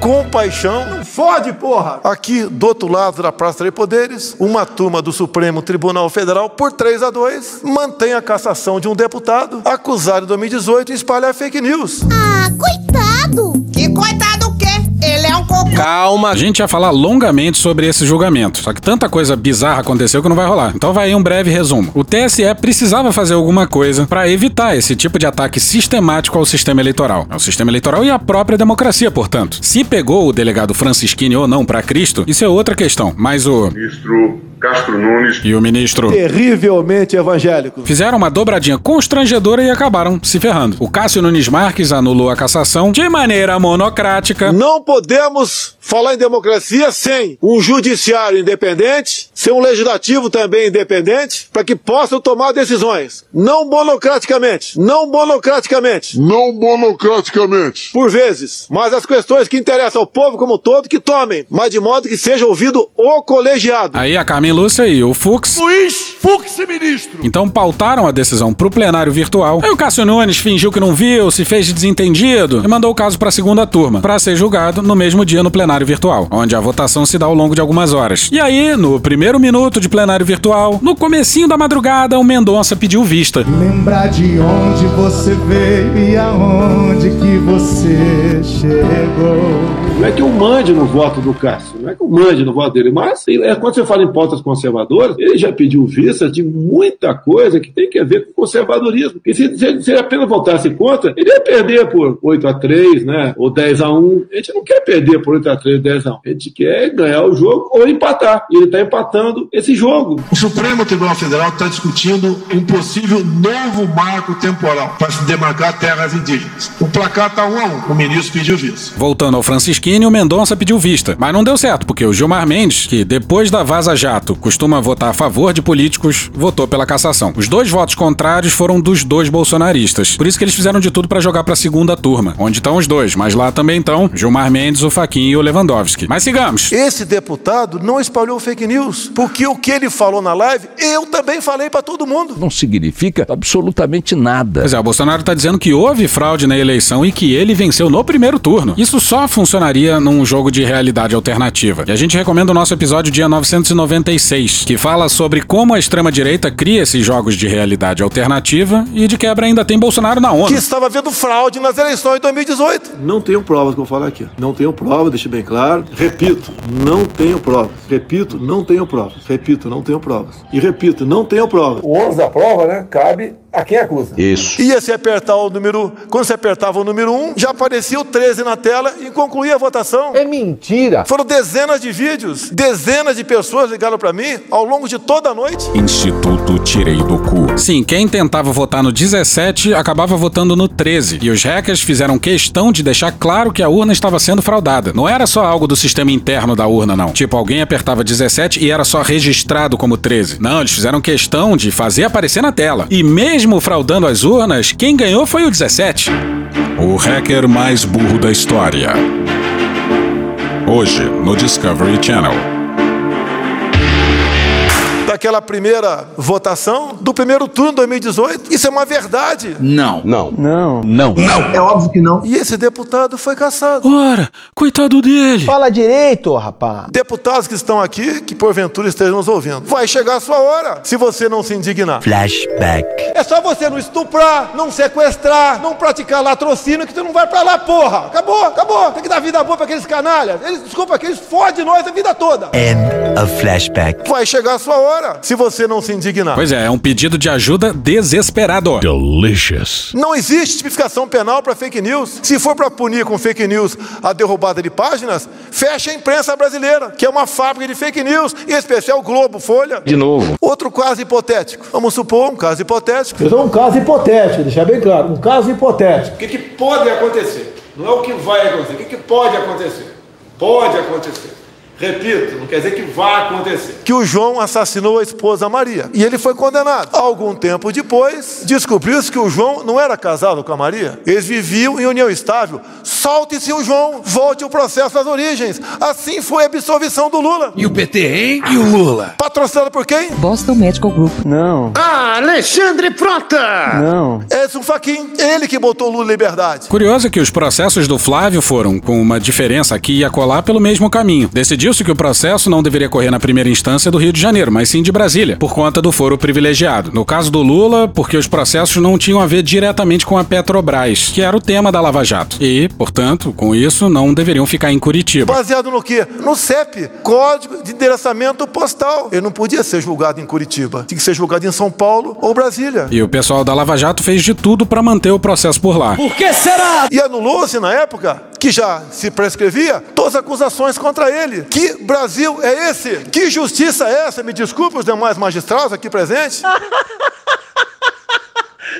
compaixão. Não fode, porra! Aqui do outro lado da Praça de Poderes, uma turma do Supremo Tribunal Federal, por 3 a 2, mantém a cassação de um deputado acusado em 2018 de espalhar fake news. Ah, coitado! Que coitado Calma. A gente ia falar longamente sobre esse julgamento, só que tanta coisa bizarra aconteceu que não vai rolar. Então vai aí um breve resumo. O TSE precisava fazer alguma coisa para evitar esse tipo de ataque sistemático ao sistema eleitoral. Ao sistema eleitoral e à própria democracia, portanto. Se pegou o delegado Francisquini ou não para Cristo, isso é outra questão. Mas o Ministro Castro Nunes e o ministro Terrivelmente evangélico. fizeram uma dobradinha constrangedora e acabaram se ferrando. O Cássio Nunes Marques anulou a cassação de maneira monocrática. Não podemos falar em democracia sem um judiciário independente, sem um legislativo também independente, para que possam tomar decisões. Não monocraticamente. Não monocraticamente. Não monocraticamente. Por vezes. Mas as questões que interessam ao povo como um todo, que tomem. Mas de modo que seja ouvido o colegiado. Aí a Carmen Lúcia e o Fux Luiz Fux, ministro. então pautaram a decisão pro plenário virtual. Aí o Cássio Nunes fingiu que não viu, se fez de desentendido e mandou o caso pra segunda turma, pra ser julgado no mesmo dia no plenário virtual, onde a votação se dá ao longo de algumas horas. E aí, no primeiro minuto de plenário virtual, no comecinho da madrugada, o Mendonça pediu vista. Lembrar de onde você veio e aonde que você chegou. Não é que eu mande no voto do Cássio, não é que eu mande no voto dele, mas é, quando você fala em pautas conservadoras, ele já pediu vista de muita coisa que tem que a ver com conservadorismo. E se, se, ele- se ele apenas votasse contra, ele ia perder por 8 a 3 né? Ou 10 a 1 A gente não quer perder por 8 a 3 10 a 1 A gente quer ganhar o jogo ou empatar. E ele está empatando esse jogo. O Supremo Tribunal Federal está discutindo um possível novo marco temporal para se demarcar terras indígenas. O placar está um a um. O ministro pediu vista. Voltando ao Francisquini, o Mendonça pediu vista. Mas não deu certo, porque o Gilmar Mendes, que depois da Vaza Jato costuma votar a favor de políticos, votou pela cassação. Os dois votos contrários foram dos dois bolsonaristas. Por isso que eles fizeram de tudo pra jogar pra segunda turma, onde estão os dois, mas lá também estão Gilmar Mendes, o Faquinho e o Lewandowski. Mas sigamos. Esse deputado não espalhou fake news, porque o que ele falou na live, eu também falei para todo mundo. Não significa absolutamente nada. Pois é, o Bolsonaro tá dizendo que houve fraude na eleição e que ele venceu no primeiro turno. Isso só funcionaria num jogo de realidade alternativa. E a gente recomenda o nosso episódio dia 36, que fala sobre como a extrema-direita cria esses jogos de realidade alternativa e de quebra ainda tem Bolsonaro na ONU. Que estava vendo fraude nas eleições de 2018. Não tenho provas que eu vou falar aqui. Não tenho prova, deixe bem claro. Repito, não tenho provas. Repito, não tenho provas. Repito, não tenho provas. E repito, não tenho provas. O ônus da prova, né, cabe a quem acusa. Isso. Ia se apertar o número. Quando você apertava o número 1, já aparecia o 13 na tela e concluía a votação. É mentira. Foram dezenas de vídeos, dezenas de pessoas ligaram para mim ao longo de toda a noite. Instituto Tirei do Cu. Sim, quem tentava votar no 17 acabava votando no 13. E os hackers fizeram questão de deixar claro que a urna estava sendo fraudada. Não era só algo do sistema interno da urna, não. Tipo, alguém apertava 17 e era só registrado como 13. Não, eles fizeram questão de fazer aparecer na tela. E mesmo fraudando as urnas, quem ganhou foi o 17. O hacker mais burro da história. Hoje, no Discovery Channel. Daquela primeira votação, do primeiro turno de 2018. Isso é uma verdade. Não. Não. Não. Não. Não. É óbvio que não. E esse deputado foi caçado. Ora, coitado dele. Fala direito, rapaz. Deputados que estão aqui, que porventura estejam nos ouvindo. Vai chegar a sua hora, se você não se indignar. Flashback. É só você não estuprar, não sequestrar, não praticar latrocínio que tu não vai pra lá, porra. Acabou, acabou. Tem que dar vida boa pra aqueles canalhas. Eles, desculpa, que eles fodem nós a vida toda. End of flashback. Vai chegar a sua hora, se você não se indignar. Pois é, é um pedido de ajuda desesperado. Delicious. Não existe tipificação penal para fake news. Se for para punir com fake news a derrubada de páginas, fecha a imprensa brasileira, que é uma fábrica de fake news, em especial o Globo, Folha. De novo. Outro caso hipotético. Vamos supor um caso hipotético. Eu dou um caso hipotético, deixar bem claro. Um caso hipotético. O que, que pode acontecer? Não é o que vai acontecer. O que, que pode acontecer? Pode acontecer. Repito, não quer dizer que vai acontecer. Que o João assassinou a esposa Maria. E ele foi condenado. Algum tempo depois, descobriu-se que o João não era casado com a Maria. Eles viviam em união estável. Solte-se o João, volte o processo às origens. Assim foi a absolvição do Lula. E o PT, hein? E o Lula? Patrocinado por quem? Boston Medical Group. Não. Ah, Alexandre Frota! Não. Edson Fachin, ele que botou o Lula em liberdade. Curioso é que os processos do Flávio foram, com uma diferença aqui e acolá, pelo mesmo caminho. Decidiu-se que o processo não deveria correr na primeira instância do Rio de Janeiro, mas sim de Brasília, por conta do foro privilegiado. No caso do Lula, porque os processos não tinham a ver diretamente com a Petrobras, que era o tema da Lava Jato. E, portanto, com isso, não deveriam ficar em Curitiba. Baseado no quê? No CEP, Código de Endereçamento Postal. Ele não podia ser julgado em Curitiba. Tinha que ser julgado em São Paulo ou Brasília. E o pessoal da Lava Jato fez de tudo para manter o processo por lá. Por que será? E anulou-se na época, que já se prescrevia, todas as acusações contra ele. Que Brasil é esse? Que justiça é essa? Me desculpe os demais magistrados aqui presentes.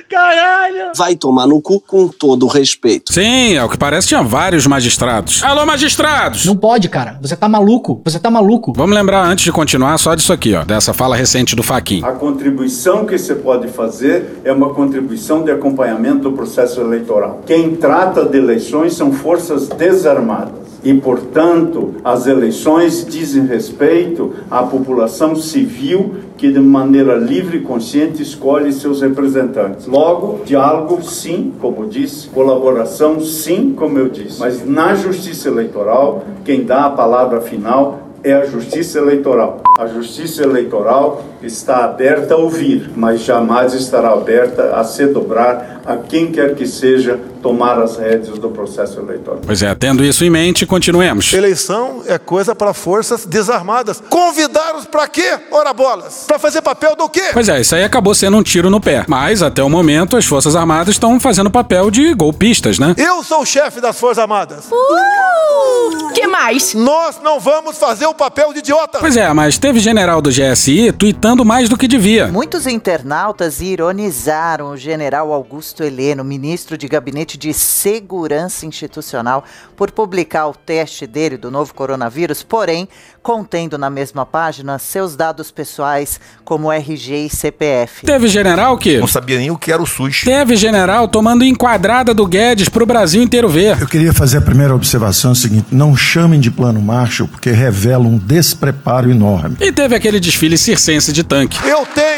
Caralho! Vai tomar no cu com todo o respeito. Sim, ao que parece tinha vários magistrados. Alô, magistrados! Não pode, cara. Você tá maluco. Você tá maluco. Vamos lembrar antes de continuar só disso aqui, ó, dessa fala recente do Faquin. A contribuição que você pode fazer é uma contribuição de acompanhamento do processo eleitoral. Quem trata de eleições são forças desarmadas. E, portanto, as eleições dizem respeito à população civil que, de maneira livre e consciente, escolhe seus representantes. Logo, diálogo, sim, como disse, colaboração, sim, como eu disse. Mas na justiça eleitoral, quem dá a palavra final é a justiça eleitoral. A justiça eleitoral está aberta a ouvir, mas jamais estará aberta a se dobrar a quem quer que seja tomar as rédeas do processo eleitoral. Pois é, tendo isso em mente, continuemos. Eleição é coisa para forças desarmadas. Convidaram-os para quê? Ora bolas. Para fazer papel do quê? Pois é, isso aí acabou sendo um tiro no pé. Mas até o momento as Forças Armadas estão fazendo papel de golpistas, né? Eu sou o chefe das Forças Armadas. Uh! Que mais? Nós não vamos fazer o papel de idiota. Pois é, mas teve general do GSI tweetando mais do que devia. Muitos internautas ironizaram o general Augusto Heleno, ministro de Gabinete de Segurança Institucional, por publicar o teste dele do novo coronavírus, porém contendo na mesma página seus dados pessoais como RG e CPF. Teve general que Não sabia nem o que era o SUS. teve general tomando enquadrada do Guedes pro Brasil inteiro ver. Eu queria fazer a primeira observação é o seguinte: não chamem de plano Marshall, porque revela um despreparo enorme. E teve aquele desfile circense de tanque. Eu tenho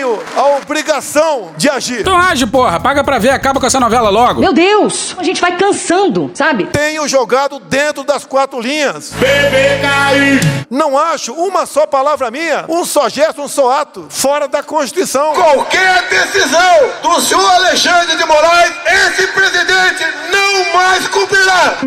obrigação de agir. Então age, porra. Paga pra ver. Acaba com essa novela logo. Meu Deus, a gente vai cansando, sabe? Tenho jogado dentro das quatro linhas. Bebê cair. Não acho uma só palavra minha, um só gesto, um só ato, fora da Constituição. Qualquer decisão do senhor Alexandre de Moraes, esse presidente não mais cumprirá.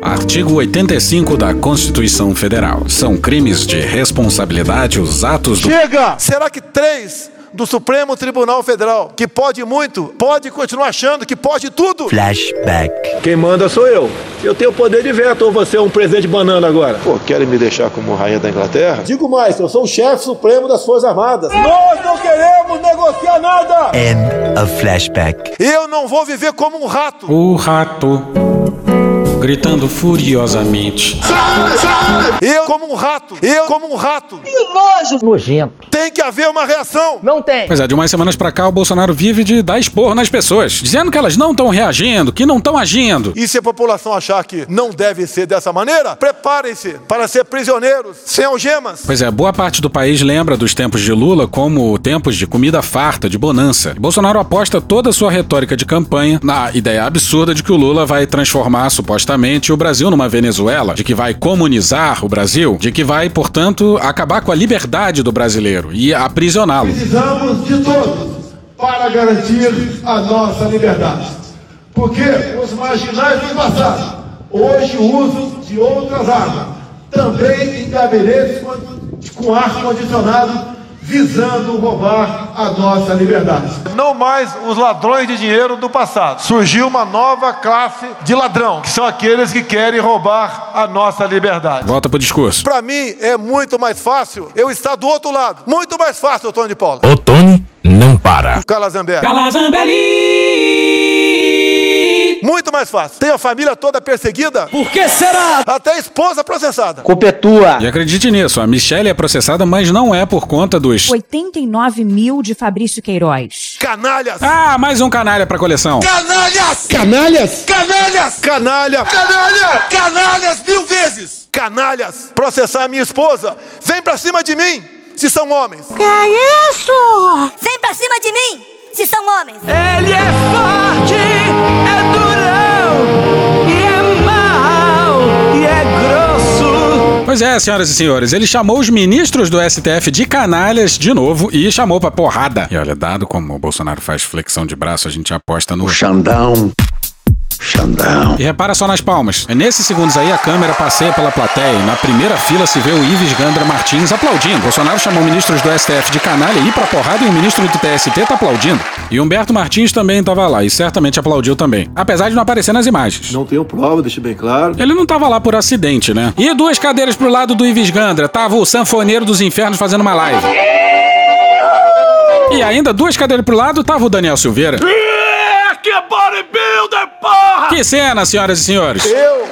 Artigo 85 da Constituição Federal. São crimes de responsabilidade os atos do. Chega! Será que três do Supremo Tribunal Federal, que pode muito, pode continuar achando que pode tudo? Flashback. Quem manda sou eu. Eu tenho poder de veto ou você é um presidente banana agora? Pô, querem me deixar como rainha da Inglaterra? Digo mais, eu sou o chefe supremo das Forças Armadas. Nós não queremos negociar nada! End of flashback. Eu não vou viver como um rato. O rato. Gritando furiosamente. Eu como um rato. Eu como um rato. Que nojo! Nojento. Tem que haver uma reação. Não tem. Pois é, de umas semanas pra cá, o Bolsonaro vive de dar esporro nas pessoas, dizendo que elas não estão reagindo, que não estão agindo. E se a população achar que não deve ser dessa maneira, preparem-se para ser prisioneiros, sem algemas. Pois é, boa parte do país lembra dos tempos de Lula como tempos de comida farta, de bonança. E Bolsonaro aposta toda a sua retórica de campanha na ideia absurda de que o Lula vai transformar supostamente o Brasil numa Venezuela, de que vai comunizar o Brasil, de que vai, portanto, acabar com a liberdade do brasileiro e aprisioná-lo. Precisamos de todos para garantir a nossa liberdade. Porque os marginais do passado hoje usam de outras armas, também em gabinetes com- com ar condicionado, visando roubar a nossa liberdade. Não mais os ladrões de dinheiro do passado. Surgiu uma nova classe de ladrão, que são aqueles que querem roubar a nossa liberdade. Volta pro discurso. Para mim é muito mais fácil eu estar do outro lado. Muito mais fácil, Tony de Paula. O Tony não para. Calazambé. Calazambelli! Muito mais fácil. Tem a família toda perseguida. Por que será? Até a esposa processada. Culpa é tua. E acredite nisso, a Michelle é processada, mas não é por conta dos. 89 mil de Fabrício Queiroz. Canalhas! Ah, mais um canalha pra coleção. Canalhas! Canalhas? Canalhas! Canalha! Canalha! Canalhas mil vezes! Canalhas! Processar a minha esposa. Vem pra cima de mim, se são homens. Que é isso? Pois é, senhoras e senhores, ele chamou os ministros do STF de canalhas de novo e chamou pra porrada. E olha, dado como o Bolsonaro faz flexão de braço, a gente aposta no. Xandão. Xandão. E repara só nas palmas. Nesses segundos aí a câmera passeia pela plateia e na primeira fila se vê o Ives Gandra Martins aplaudindo. Bolsonaro chamou ministros do STF de canalha e ir pra porrada e o ministro do TST tá aplaudindo. E Humberto Martins também tava lá e certamente aplaudiu também. Apesar de não aparecer nas imagens. Não tenho prova, deixa bem claro. Ele não tava lá por acidente, né? E duas cadeiras pro lado do Ives Gandra, tava o sanfoneiro dos infernos fazendo uma live. E ainda duas cadeiras pro lado, tava o Daniel Silveira. Porra! Que cena, senhoras e senhores. Eu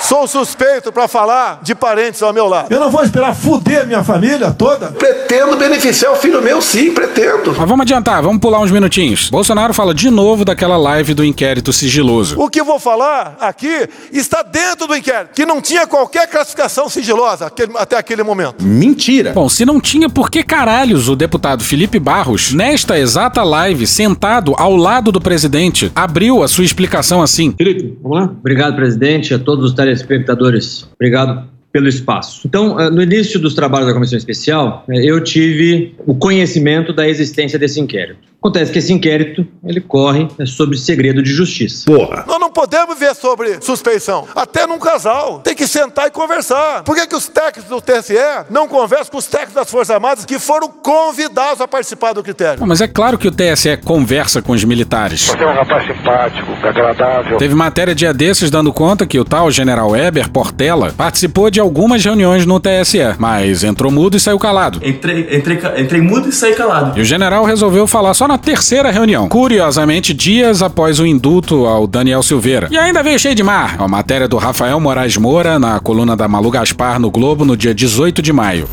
sou suspeito pra falar de parentes ao meu lado. Eu não vou esperar fuder minha família toda? Pretendo beneficiar o filho meu, sim, pretendo. Mas vamos adiantar, vamos pular uns minutinhos. Bolsonaro fala de novo daquela live do inquérito sigiloso. O que vou falar aqui está dentro do inquérito, que não tinha qualquer classificação sigilosa até aquele momento. Mentira. Bom, se não tinha, por que caralhos o deputado Felipe Barros, nesta exata live, sentado ao lado do presidente, abriu a sua explicação assim? Felipe, vamos lá? Obrigado, presidente, a todos os telespectadores. Obrigado pelo espaço. Então, eh, no início dos trabalhos da Comissão Especial, eh, eu tive o conhecimento da existência desse inquérito. Acontece que esse inquérito, ele corre eh, sobre segredo de justiça. Porra. Nós não podemos ver sobre suspeição. Até num casal. Tem que sentar e conversar. Por que, que os técnicos do TSE não conversam com os técnicos das Forças Armadas que foram convidados a participar do critério? Bom, mas é claro que o TSE conversa com os militares. Você é um rapaz simpático, agradável. Teve matéria dia desses dando conta que o tal general Weber Portela participou de algumas reuniões no TSE, mas entrou mudo e saiu calado. Entrei, entrei, entrei mudo e saí calado. E o general resolveu falar só na terceira reunião, curiosamente dias após o indulto ao Daniel Silveira. E ainda veio cheio de mar. A matéria do Rafael Moraes Moura na coluna da Malu Gaspar no Globo no dia 18 de maio.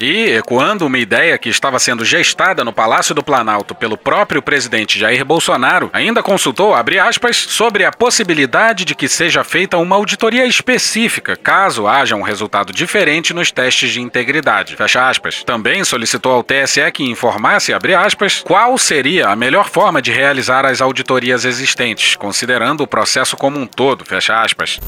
E, ecoando uma ideia que estava sendo gestada no Palácio do Planalto pelo próprio presidente Jair Bolsonaro, ainda consultou, aspas, sobre a possibilidade de que seja feita uma auditoria específica, caso haja um resultado diferente nos testes de integridade. Fecha aspas. Também solicitou ao TSE que informasse, aspas, qual seria a melhor forma de realizar as auditorias existentes, considerando o processo como um todo, fecha aspas.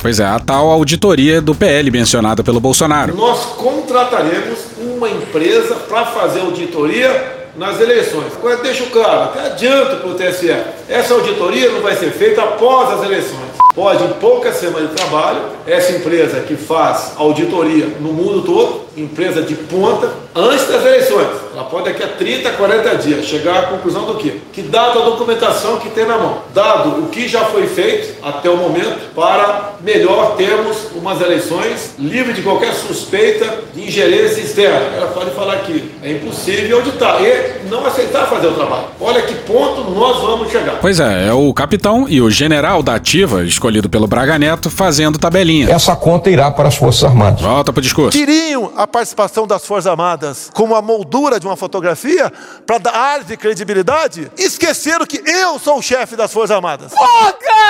Pois é, a tal auditoria do PL mencionada pelo Bolsonaro. Nós contrataremos uma empresa para fazer auditoria nas eleições. Agora deixo claro, até adianto para o TSE, essa auditoria não vai ser feita após as eleições. Pode, em poucas semanas de trabalho, essa empresa que faz auditoria no mundo todo, empresa de ponta, antes das eleições, ela pode daqui a 30, 40 dias chegar à conclusão do quê? Que dado a documentação que tem na mão, dado o que já foi feito até o momento, para melhor termos umas eleições livres de qualquer suspeita de ingerência externa. Ela pode falar que é impossível auditar e não aceitar fazer o trabalho. Olha que ponto nós vamos chegar. Pois é, é o capitão e o general da ativa, escolhido pelo Braga Neto, fazendo tabelinha. Essa conta irá para as Forças Armadas. Volta pro discurso. Queriam a participação das Forças Armadas como a moldura de uma fotografia para dar ar de credibilidade? Esqueceram que eu sou o chefe das Forças Armadas. Pô,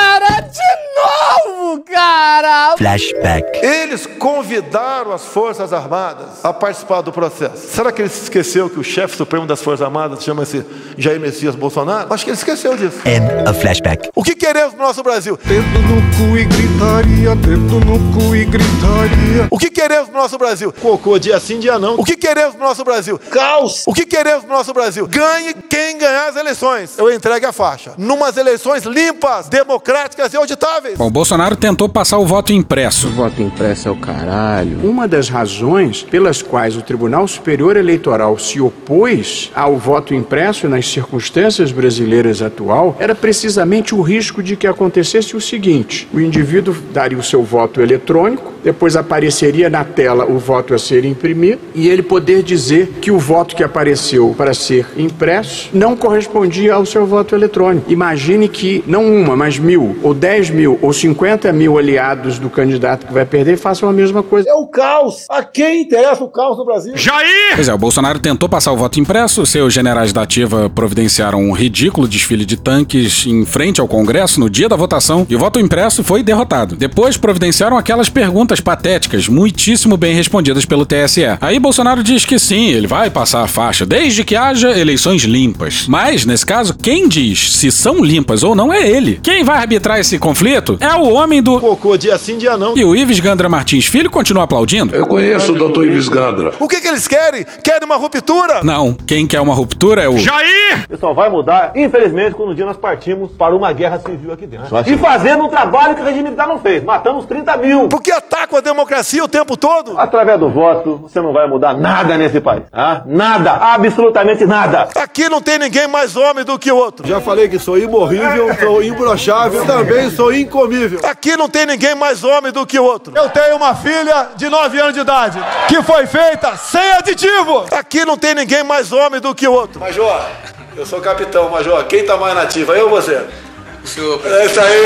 cara, de novo, cara! Flashback. Eles convidaram as Forças Armadas a participar do processo. Será que ele se esqueceu que o chefe supremo das Forças Armadas chama-se Jair Messias Bolsonaro? Acho que ele esqueceu disso. End of flashback. O que queremos no nosso Brasil? Dedo no cu e gritaria, dedo no cu e gritaria. O que queremos no nosso Brasil? Cocô, dia sim, dia não. O que queremos no nosso Brasil? Caos. O que queremos no nosso Brasil? Ganhe quem ganhar as eleições. Eu entregue a faixa. Numas eleições limpas, democráticas e auditáveis. Bom, Bolsonaro tentou passar o voto impresso. O voto impresso é o caralho. Uma das razões pelas quais o Tribunal Superior Eleitoral se opôs ao voto impresso nas circunstâncias brasileiras atual era precisamente o risco de que acontecesse o seguinte: o indivíduo daria o seu voto eletrônico, depois apareceria na tela o voto a ser imprimido e ele poder dizer que o voto que apareceu para ser impresso não correspondia ao seu voto eletrônico. Imagine que não uma, mas mil, ou dez mil, ou cinquenta mil aliados do candidato que vai perder façam a mesma coisa. É o caos. A quem interessa o caos no Brasil? Jair! Pois é, o Bolsonaro tentou passar o voto impresso, seus generais da ativa providenciaram um ridículo desfile de tanques em frente ao Congresso no dia da votação e o voto impresso foi derrotado. Depois providenciaram aquelas perguntas patéticas, muitíssimo bem respondidas pelo TSE. Aí Bolsonaro diz que sim, ele vai passar a faixa, desde que haja eleições limpas. Mas, nesse caso, quem diz se são limpas ou não é ele. Quem vai arbitrar esse conflito é o homem do. Cocô, dia sim, dia não. E o Ives Gandra Martins Filho continua aplaudindo? Eu conheço o doutor Ives Gandra. O que, que eles querem? Querem uma ruptura? Não, quem quer uma ruptura é o. Jair! Isso só vai mudar, infelizmente, quando um dia nós partimos para uma guerra civil aqui dentro. E fazendo um trabalho que o regime militar não fez. Matamos 30 mil. Porque atacam a democracia o tempo todo. Através do voto, você não vai mudar nada nesse país. Ah? Nada, absolutamente nada. Aqui não tem ninguém mais homem do que o outro. Já falei que sou imorrível, sou imbrochável, também sou incomível. Aqui não tem ninguém mais homem do que o outro. Eu tenho uma filha de 9 anos de idade que foi feita sem aditivo. Aqui não tem ninguém mais homem do que o outro. Major, eu sou capitão, Major. Quem tá mais nativa, eu ou você? O senhor. É isso aí.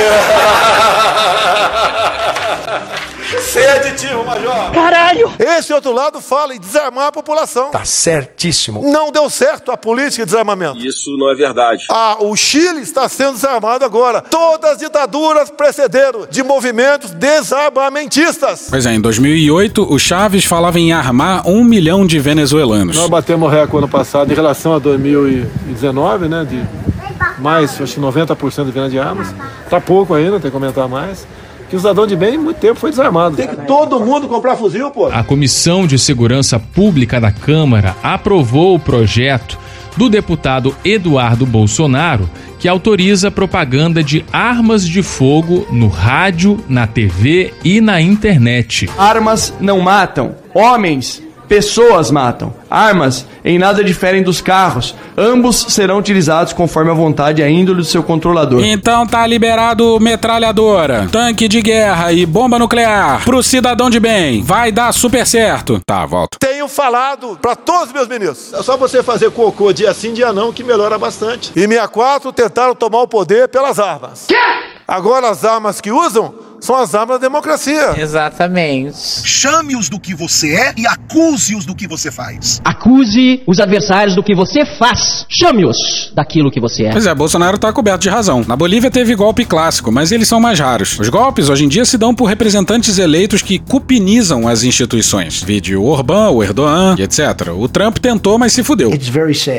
Sem aditivo, Major. Caralho! Esse outro lado fala em desarmar a população. Tá certíssimo. Não deu certo a política de desarmamento. Isso não é verdade. Ah, o Chile está sendo desarmado agora. Todas as ditaduras precederam de movimentos desarmamentistas. Pois é, em 2008, o Chaves falava em armar um milhão de venezuelanos. Nós batemos recorde ano passado em relação a 2019, né? De mais, acho que 90% de venda de armas. Tá pouco ainda, tem que comentar mais. Que o cidadão de bem, muito tempo foi desarmado. Tem que todo mundo comprar fuzil, pô. A Comissão de Segurança Pública da Câmara aprovou o projeto do deputado Eduardo Bolsonaro, que autoriza propaganda de armas de fogo no rádio, na TV e na internet. Armas não matam, homens, pessoas matam. Armas em nada diferem dos carros. Ambos serão utilizados conforme a vontade e a índole do seu controlador. Então tá liberado metralhadora, tanque de guerra e bomba nuclear pro cidadão de bem. Vai dar super certo. Tá, volto. Tenho falado para todos os meus ministros. É só você fazer cocô dia sim, dia não, que melhora bastante. E 64 tentaram tomar o poder pelas armas. Quê? Agora as armas que usam são as armas da democracia. Exatamente. Chame-os do que você é e acuse-os do que você faz. Acuse os adversários do que você faz. Chame-os daquilo que você é. Pois é, Bolsonaro tá coberto de razão. Na Bolívia teve golpe clássico, mas eles são mais raros. Os golpes hoje em dia se dão por representantes eleitos que cupinizam as instituições. Vídeo o Orbán, o Erdogan e etc. O Trump tentou, mas se fudeu.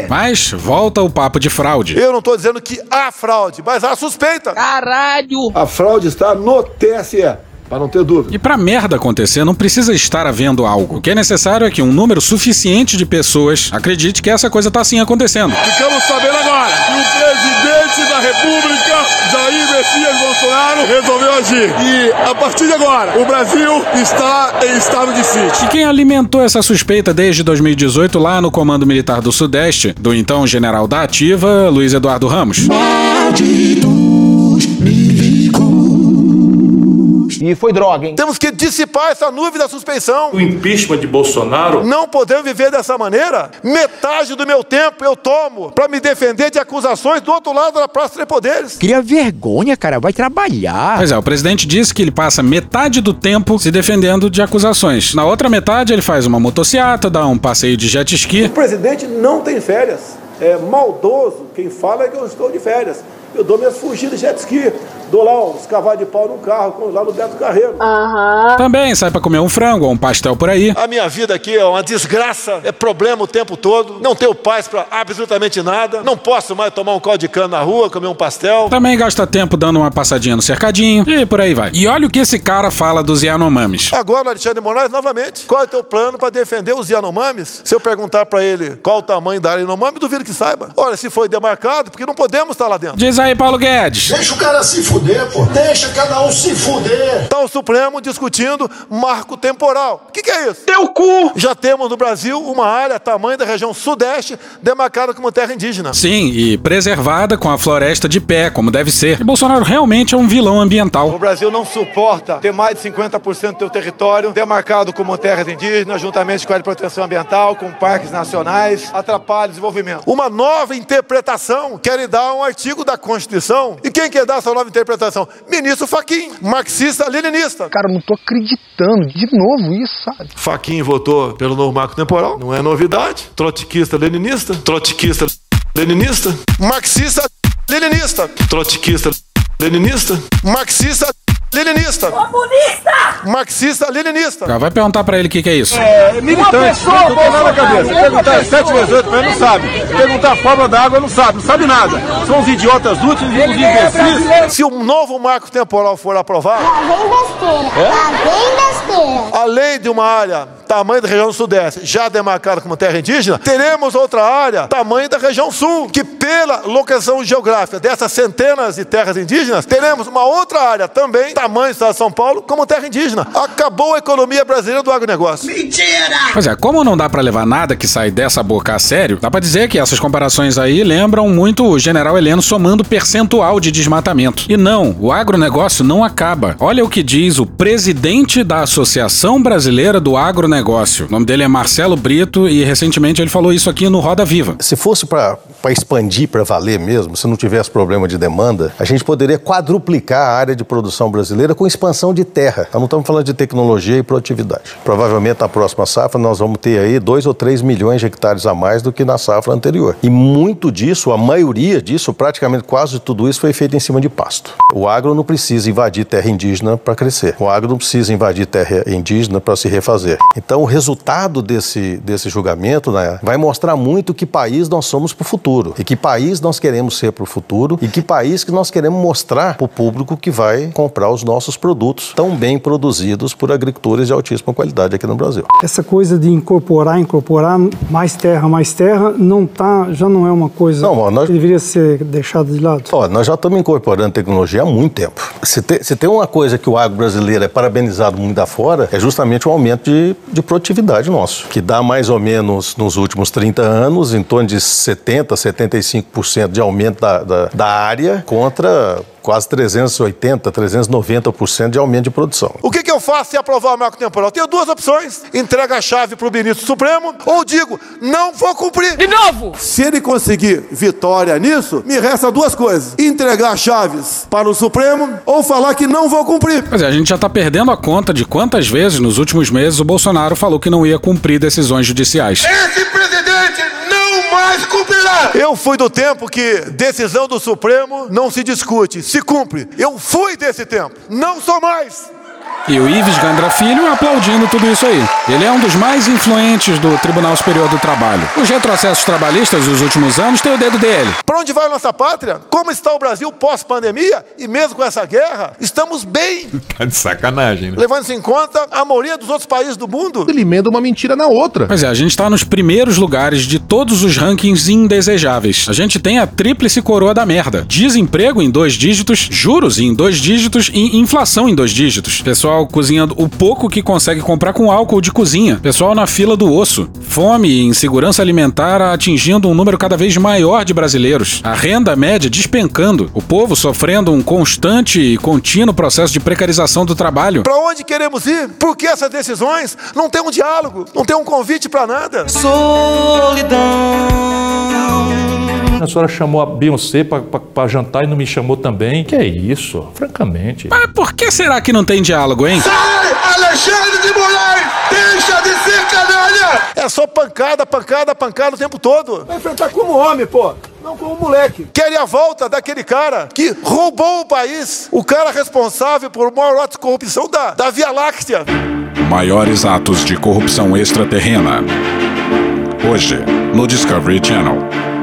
Mas volta o papo de fraude. Eu não tô dizendo que há fraude, mas há suspeita. Caralho! A fraude está no TSE. Para não ter dúvida. E pra merda acontecer, não precisa estar havendo algo. O que é necessário é que um número suficiente de pessoas acredite que essa coisa tá assim acontecendo. Ficamos sabendo agora que o presidente da República, Jair Messias Bolsonaro, resolveu agir. E a partir de agora, o Brasil está em estado de sítio. E quem alimentou essa suspeita desde 2018 lá no Comando Militar do Sudeste, do então general da Ativa, Luiz Eduardo Ramos? E foi droga, hein? Temos que dissipar essa nuvem da suspeição. O impeachment de Bolsonaro. Não podemos viver dessa maneira. Metade do meu tempo eu tomo para me defender de acusações do outro lado da Praça de Poderes. Cria vergonha, cara. Vai trabalhar. Pois é, o presidente disse que ele passa metade do tempo se defendendo de acusações. Na outra metade, ele faz uma motociata, dá um passeio de jet ski. O presidente não tem férias. É maldoso quem fala é que eu estou de férias. Eu dou minhas fugidas de jet ski. Dou lá uns cavalos de pau no carro, lá no Beto Carreiro. Também sai pra comer um frango ou um pastel por aí. A minha vida aqui é uma desgraça, é problema o tempo todo. Não tenho paz para absolutamente nada. Não posso mais tomar um caldo de cana na rua, comer um pastel. Também gasta tempo dando uma passadinha no cercadinho e por aí vai. E olha o que esse cara fala dos Yanomamis. Agora, Alexandre Moraes, novamente, qual é o teu plano para defender os Yanomamis? Se eu perguntar para ele qual o tamanho da área Yanomami, duvido que saiba. Olha, se foi demarcado, porque não podemos estar lá dentro. Diz aí, Paulo Guedes. Deixa o cara se fuder, pô. Deixa cada um se fuder. Está o Supremo discutindo marco temporal. O que, que é isso? Teu cu! Já temos no Brasil uma área tamanho da região sudeste demarcada como terra indígena. Sim, e preservada com a floresta de pé, como deve ser. E Bolsonaro realmente é um vilão ambiental. O Brasil não suporta ter mais de 50% do seu território demarcado como terras indígenas, juntamente com a área de proteção ambiental, com parques nacionais, atrapalha o desenvolvimento. Uma nova interpretação quer dar um artigo da Constituição. E quem quer dar essa nova interpretação? Ministro Faquim, marxista-leninista. Cara, não tô acreditando. De novo isso, sabe? Faquim votou pelo novo marco temporal, não é novidade. Trotskista-leninista, trotskista-leninista, marxista-leninista, trotskista-leninista, marxista-leninista, Comunista! marxista-leninista. Já vai perguntar pra ele o que, que é isso. É, militante, não tem nada na cabeça. Perguntar 7 vezes 8 pra ele não sabe. Perguntar a fórmula da água não sabe, não sabe nada. São os idiotas úteis, os imbecis. Se um novo marco temporal for aprovado, Vem besteira. Lá vem besteira. além de uma área tamanho da região sudeste, já demarcada como terra indígena, teremos outra área tamanho da região sul, que pela locação geográfica dessas centenas de terras indígenas, teremos uma outra área também, tamanho do estado de São Paulo, como terra indígena. Acabou a economia brasileira do agronegócio. Mentira! Pois é, como não dá pra levar nada que sai dessa boca a sério, dá pra dizer que essas comparações aí lembram muito o general Heleno somando percentual de desmatamento. E não, o agronegócio não acaba. Olha o que diz o presidente da Associação Brasileira do Agronegócio. O nome dele é Marcelo Brito e recentemente ele falou isso aqui no Roda Viva. Se fosse para expandir para valer mesmo, se não tivesse problema de demanda, a gente poderia quadruplicar a área de produção brasileira com expansão de terra. Nós não estamos falando de tecnologia e produtividade. Provavelmente na próxima safra nós vamos ter aí 2 ou 3 milhões de hectares a mais do que na safra anterior. E muito disso, a maioria disso, praticamente quase tudo isso foi feito em cima de pasto. O agro não precisa invadir terra indígena para crescer. O agro não precisa invadir terra indígena para se refazer. Então, o resultado desse, desse julgamento né, vai mostrar muito que país nós somos para o futuro e que país nós queremos ser para o futuro e que país que nós queremos mostrar para o público que vai comprar os nossos produtos tão bem produzidos por agricultores de altíssima qualidade aqui no Brasil. Essa coisa de incorporar, incorporar mais terra, mais terra, não tá, já não é uma coisa Não, ó, nós- que deveria ser deixada de lado. Ó, nós já estamos incorporando tecnologia há muito tempo. Se tem, se tem uma coisa que o agro brasileiro é parabenizado muito afora, é justamente o aumento de, de produtividade nosso, que dá mais ou menos nos últimos 30 anos, em torno de 70%, 75% de aumento da, da, da área contra quase 380, 390% de aumento de produção. O que, que eu faço se aprovar o marco temporal? Tenho duas opções: entrega a chave para o ministro Supremo ou digo, não vou cumprir. De novo! Se ele conseguir vitória nisso, me resta duas coisas: entregar chaves para o Supremo ou falar que não vou cumprir. Pois é, a gente já tá perdendo a conta de quantas vezes nos últimos meses o Bolsonaro falou que não ia cumprir decisões judiciais. Esse presidente cumprirá! Eu fui do tempo que decisão do Supremo não se discute, se cumpre. Eu fui desse tempo, não sou mais. E o Ives Gandra Filho aplaudindo tudo isso aí. Ele é um dos mais influentes do Tribunal Superior do Trabalho. Os retrocessos trabalhistas dos últimos anos têm o dedo dele. Para onde vai a nossa pátria? Como está o Brasil pós-pandemia? E mesmo com essa guerra, estamos bem. Tá de sacanagem, né? Levando-se em conta a maioria dos outros países do mundo. Ele emenda uma mentira na outra. Pois é, a gente está nos primeiros lugares de todos os rankings indesejáveis. A gente tem a tríplice coroa da merda. Desemprego em dois dígitos, juros em dois dígitos e inflação em dois dígitos. Pessoal cozinhando o pouco que consegue comprar com álcool de cozinha. Pessoal na fila do osso. Fome e insegurança alimentar atingindo um número cada vez maior de brasileiros. A renda média despencando. O povo sofrendo um constante e contínuo processo de precarização do trabalho. Para onde queremos ir? Por que essas decisões? Não tem um diálogo, não tem um convite para nada. Solidão. A senhora chamou a Beyoncé para jantar e não me chamou também. Que é isso, francamente. Mas por que será que não tem diálogo, hein? Sai, Alexandre de Moraes! Deixa de ser canalha! É só pancada, pancada, pancada o tempo todo. Vai enfrentar como homem, pô. Não como moleque. Querem a volta daquele cara que roubou o país. O cara responsável por maior ato de corrupção da, da Via Láctea. Maiores atos de corrupção extraterrena. Hoje, no Discovery Channel.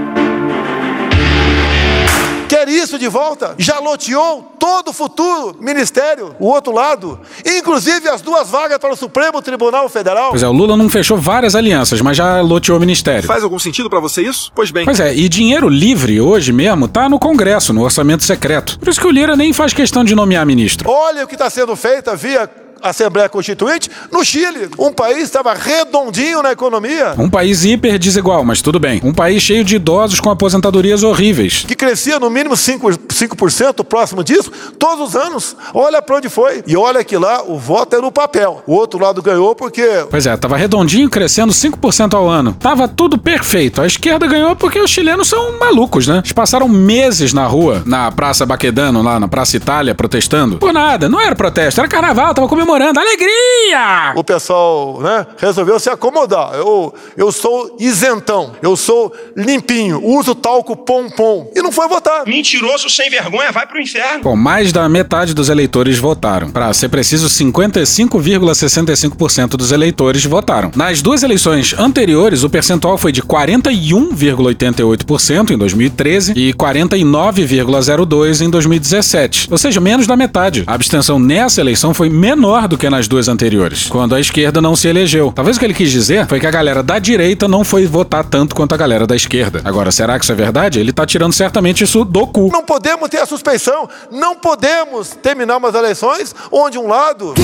Isso de volta? Já loteou todo o futuro ministério, o outro lado, inclusive as duas vagas para o Supremo Tribunal Federal. Pois é, o Lula não fechou várias alianças, mas já loteou o ministério. Faz algum sentido para você isso? Pois bem. Pois é, e dinheiro livre hoje mesmo tá no Congresso, no orçamento secreto. Por isso que o Lira nem faz questão de nomear ministro. Olha o que está sendo feito via Assembleia Constituinte no Chile. Um país estava redondinho na economia. Um país hiper desigual, mas tudo bem. Um país cheio de idosos com aposentadorias horríveis. Que crescia no mínimo 5%, 5% próximo disso, todos os anos. Olha para onde foi. E olha que lá o voto é no papel. O outro lado ganhou porque. Pois é, tava redondinho, crescendo 5% ao ano. Tava tudo perfeito. A esquerda ganhou porque os chilenos são malucos, né? Eles passaram meses na rua, na Praça Baquedano, lá na Praça Itália, protestando. Por nada, não era protesto, era carnaval, tava comemorando. Alegria! O pessoal, né, resolveu se acomodar. Eu, eu sou isentão, eu sou limpinho, uso talco pom-pom. E não foi votar. Mentiroso sem vergonha, vai pro inferno. Bom, mais da metade dos eleitores votaram. Para ser preciso, 55,65% dos eleitores votaram. Nas duas eleições anteriores, o percentual foi de 41,88% em 2013 e 49,02% em 2017. Ou seja, menos da metade. A abstenção nessa eleição foi menor do que nas duas anteriores, quando a esquerda não se elegeu. Talvez o que ele quis dizer foi que a galera da direita não foi votar tanto quanto a galera da esquerda. Agora, será que isso é verdade? Ele tá tirando certamente isso do cu. Não podemos ter a suspeição, não podemos terminar umas eleições onde um lado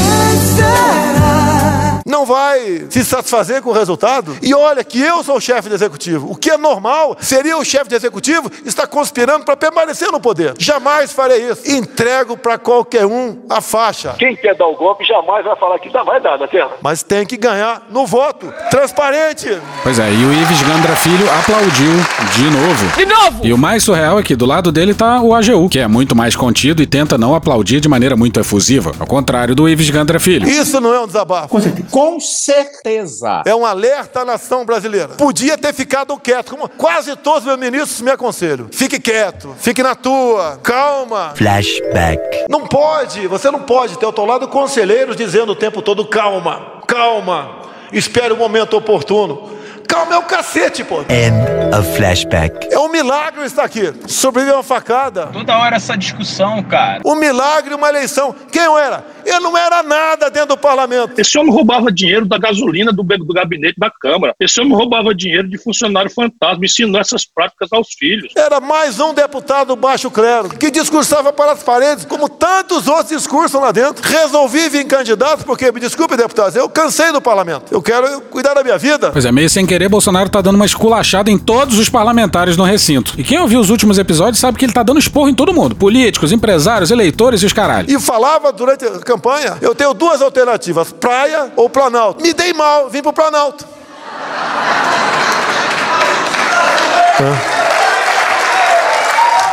não vai se satisfazer com o resultado. E olha que eu sou o chefe do executivo. O que é normal seria o chefe do executivo estar conspirando para permanecer no poder. Jamais farei isso. Entrego para qualquer um a faixa. Quem quer dar o golpe jamais vai falar que dá, vai dar, da terra. Mas tem que ganhar no voto. Transparente. Pois é, e o Ives Gandra Filho aplaudiu de novo. De novo! E o mais surreal é que do lado dele tá o AGU, que é muito mais contido e tenta não aplaudir de maneira muito efusiva. Ao contrário do Ives Gandra Filho. Isso não é um desabafo. Com certeza. Com certeza. É um alerta à nação brasileira. Podia ter ficado quieto, como quase todos os meus ministros me aconselham. Fique quieto, fique na tua, calma. Flashback. Não pode, você não pode ter ao teu lado conselheiros dizendo o tempo todo calma, calma, espere o momento oportuno. Calma é o cacete, pô. End of flashback. É um milagre estar aqui. Sobreviveu uma facada. Toda hora essa discussão, cara. Um milagre, uma eleição. Quem eu era? Eu não era nada dentro do parlamento. Esse homem roubava dinheiro da gasolina do, do gabinete da Câmara. Esse homem roubava dinheiro de funcionário fantasma, ensinou essas práticas aos filhos. Era mais um deputado baixo clero que discursava para as paredes, como tantos outros discursam lá dentro. Resolvi vir candidato porque, me desculpe, deputados, eu cansei do parlamento. Eu quero cuidar da minha vida. Pois é, meio sem querer, Bolsonaro tá dando uma esculachada em todos os parlamentares no Recife. cinto. E quem ouviu os últimos episódios sabe que ele tá dando esporro em todo mundo: políticos, empresários, eleitores e os caralho. E falava durante a campanha: eu tenho duas alternativas, praia ou Planalto. Me dei mal, vim pro Planalto.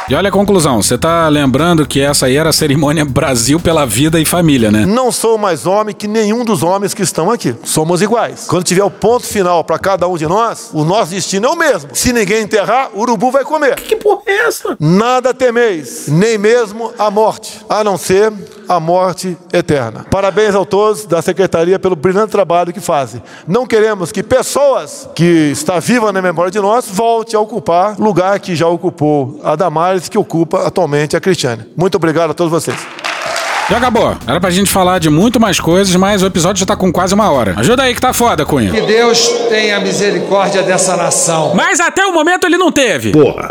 E olha a conclusão, você tá lembrando que essa aí era a cerimônia Brasil pela vida e família, né? Não sou mais homem que nenhum dos homens que estão aqui. Somos iguais. Quando tiver o ponto final para cada um de nós, o nosso destino é o mesmo. Se ninguém enterrar, o urubu vai comer. Que, que porra é essa? Nada temeis, nem mesmo a morte, a não ser a morte eterna. Parabéns a todos da Secretaria pelo brilhante trabalho que fazem. Não queremos que pessoas que estão vivas na memória de nós voltem a ocupar lugar que já ocupou a Damares, que ocupa atualmente a Cristiane. Muito obrigado a todos vocês. Já acabou. Era pra gente falar de muito mais coisas, mas o episódio já tá com quase uma hora. Ajuda aí que tá foda, Cunha. Que Deus tenha misericórdia dessa nação. Mas até o momento ele não teve. Porra.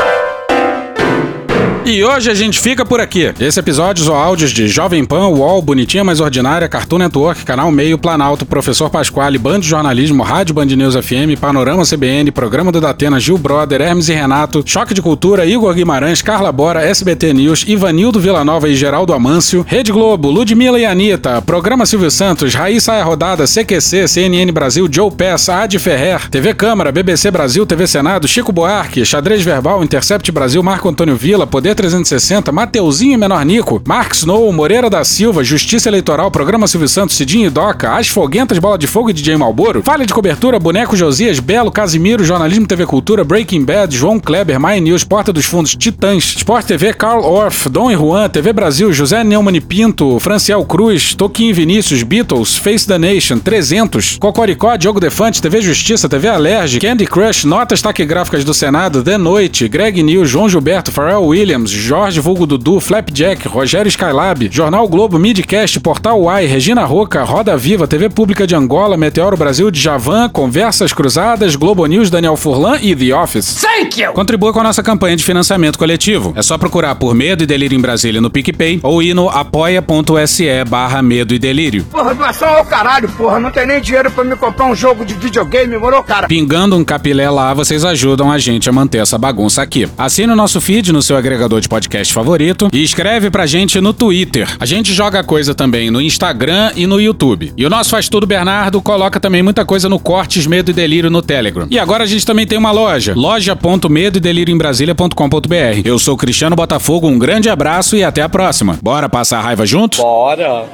E hoje a gente fica por aqui. Esse episódio ou áudios de Jovem Pan, UOL, Bonitinha Mais Ordinária, Cartoon Network, Canal Meio, Planalto, Professor Pasquale, Band de Jornalismo, Rádio Band News FM, Panorama CBN, Programa do Datena, Gil Brother, Hermes e Renato, Choque de Cultura, Igor Guimarães, Carla Bora, SBT News, Ivanildo Villanova e Geraldo Amâncio, Rede Globo, Ludmilla e Anitta, Programa Silvio Santos, Raíssa Rodada, CQC, CNN Brasil, Joe Pass, Ad Ferrer, TV Câmara, BBC Brasil, TV Senado, Chico Buarque, Xadrez Verbal, Intercept Brasil, Marco Antônio Vila, Poder 360, Mateuzinho e Menor Nico, Mark Snow, Moreira da Silva, Justiça Eleitoral, Programa Silvio Santos, Cidinho e Doca, As Foguentas, Bola de Fogo e DJ Malboro, Falha de Cobertura, Boneco Josias, Belo, Casimiro, Jornalismo TV Cultura, Breaking Bad, João Kleber, My News, Porta dos Fundos, Titãs, Sport TV, Carl Orff, Dom e Juan, TV Brasil, José Neumann e Pinto, Franciel Cruz, Toquinho e Vinícius, Beatles, Face the Nation, 300, Cocoricó, Diogo Defante, TV Justiça, TV Alerge, Candy Crush, Notas Taquigráficas do Senado, The Noite, Greg News, João Gilberto, Pharrell Williams, Jorge Vulgo Dudu, Flapjack, Rogério Skylab, Jornal Globo, Midcast, Portal Uai, Regina Roca, Roda Viva, TV Pública de Angola, Meteoro Brasil, Djavan, Conversas Cruzadas, Globo News, Daniel Furlan e The Office. Thank you! Contribua com a nossa campanha de financiamento coletivo. É só procurar por Medo e Delírio em Brasília no PicPay ou ir no apoia.se barra Medo e Delírio. Porra, doação ao caralho, porra. Não tem nem dinheiro pra me comprar um jogo de videogame, morou, cara? Pingando um capilé lá, vocês ajudam a gente a manter essa bagunça aqui. Assine o nosso feed no seu agregador de podcast favorito e escreve pra gente no Twitter. A gente joga coisa também no Instagram e no YouTube. E o nosso Faz Tudo Bernardo coloca também muita coisa no Cortes Medo e Delírio no Telegram. E agora a gente também tem uma loja, loja.medo e delírio em Brasília.com.br. Eu sou Cristiano Botafogo, um grande abraço e até a próxima. Bora passar a raiva junto? Bora.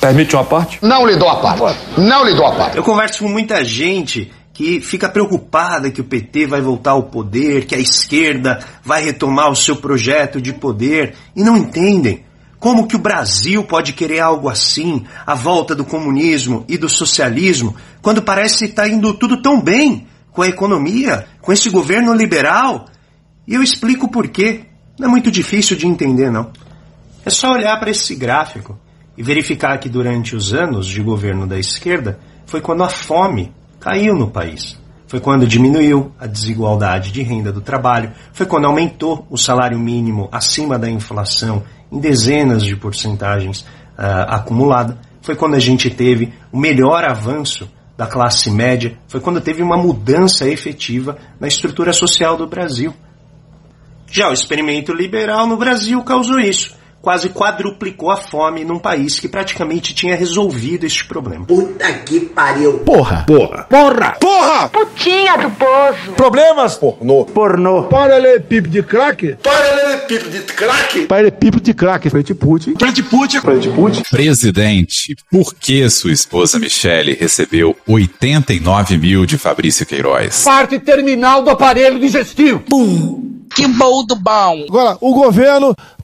Permite uma parte? Não lhe dou a parte. Não lhe dou a parte. Eu converso com muita gente que fica preocupada que o PT vai voltar ao poder, que a esquerda vai retomar o seu projeto de poder e não entendem como que o Brasil pode querer algo assim, a volta do comunismo e do socialismo, quando parece estar indo tudo tão bem com a economia, com esse governo liberal. E eu explico por quê. Não é muito difícil de entender, não. É só olhar para esse gráfico e verificar que durante os anos de governo da esquerda foi quando a fome caiu no país. Foi quando diminuiu a desigualdade de renda do trabalho, foi quando aumentou o salário mínimo acima da inflação em dezenas de porcentagens uh, acumulada, foi quando a gente teve o melhor avanço da classe média, foi quando teve uma mudança efetiva na estrutura social do Brasil. Já o experimento liberal no Brasil causou isso quase quadruplicou a fome num país que praticamente tinha resolvido este problema. Puta que pariu. Porra. Porra. Porra. Porra. Putinha do poço. Problemas? Pornô. Pornô. Paralelepípedo de crack? Paralelepípedo de crack? Paralelepípedo de crack. Frente Putin. Frente Putin. Frente Putin. Presidente, por que sua esposa Michele recebeu 89 mil de Fabrício Queiroz? Parte terminal do aparelho digestivo. Pum. Que bom do bom. Agora, o governo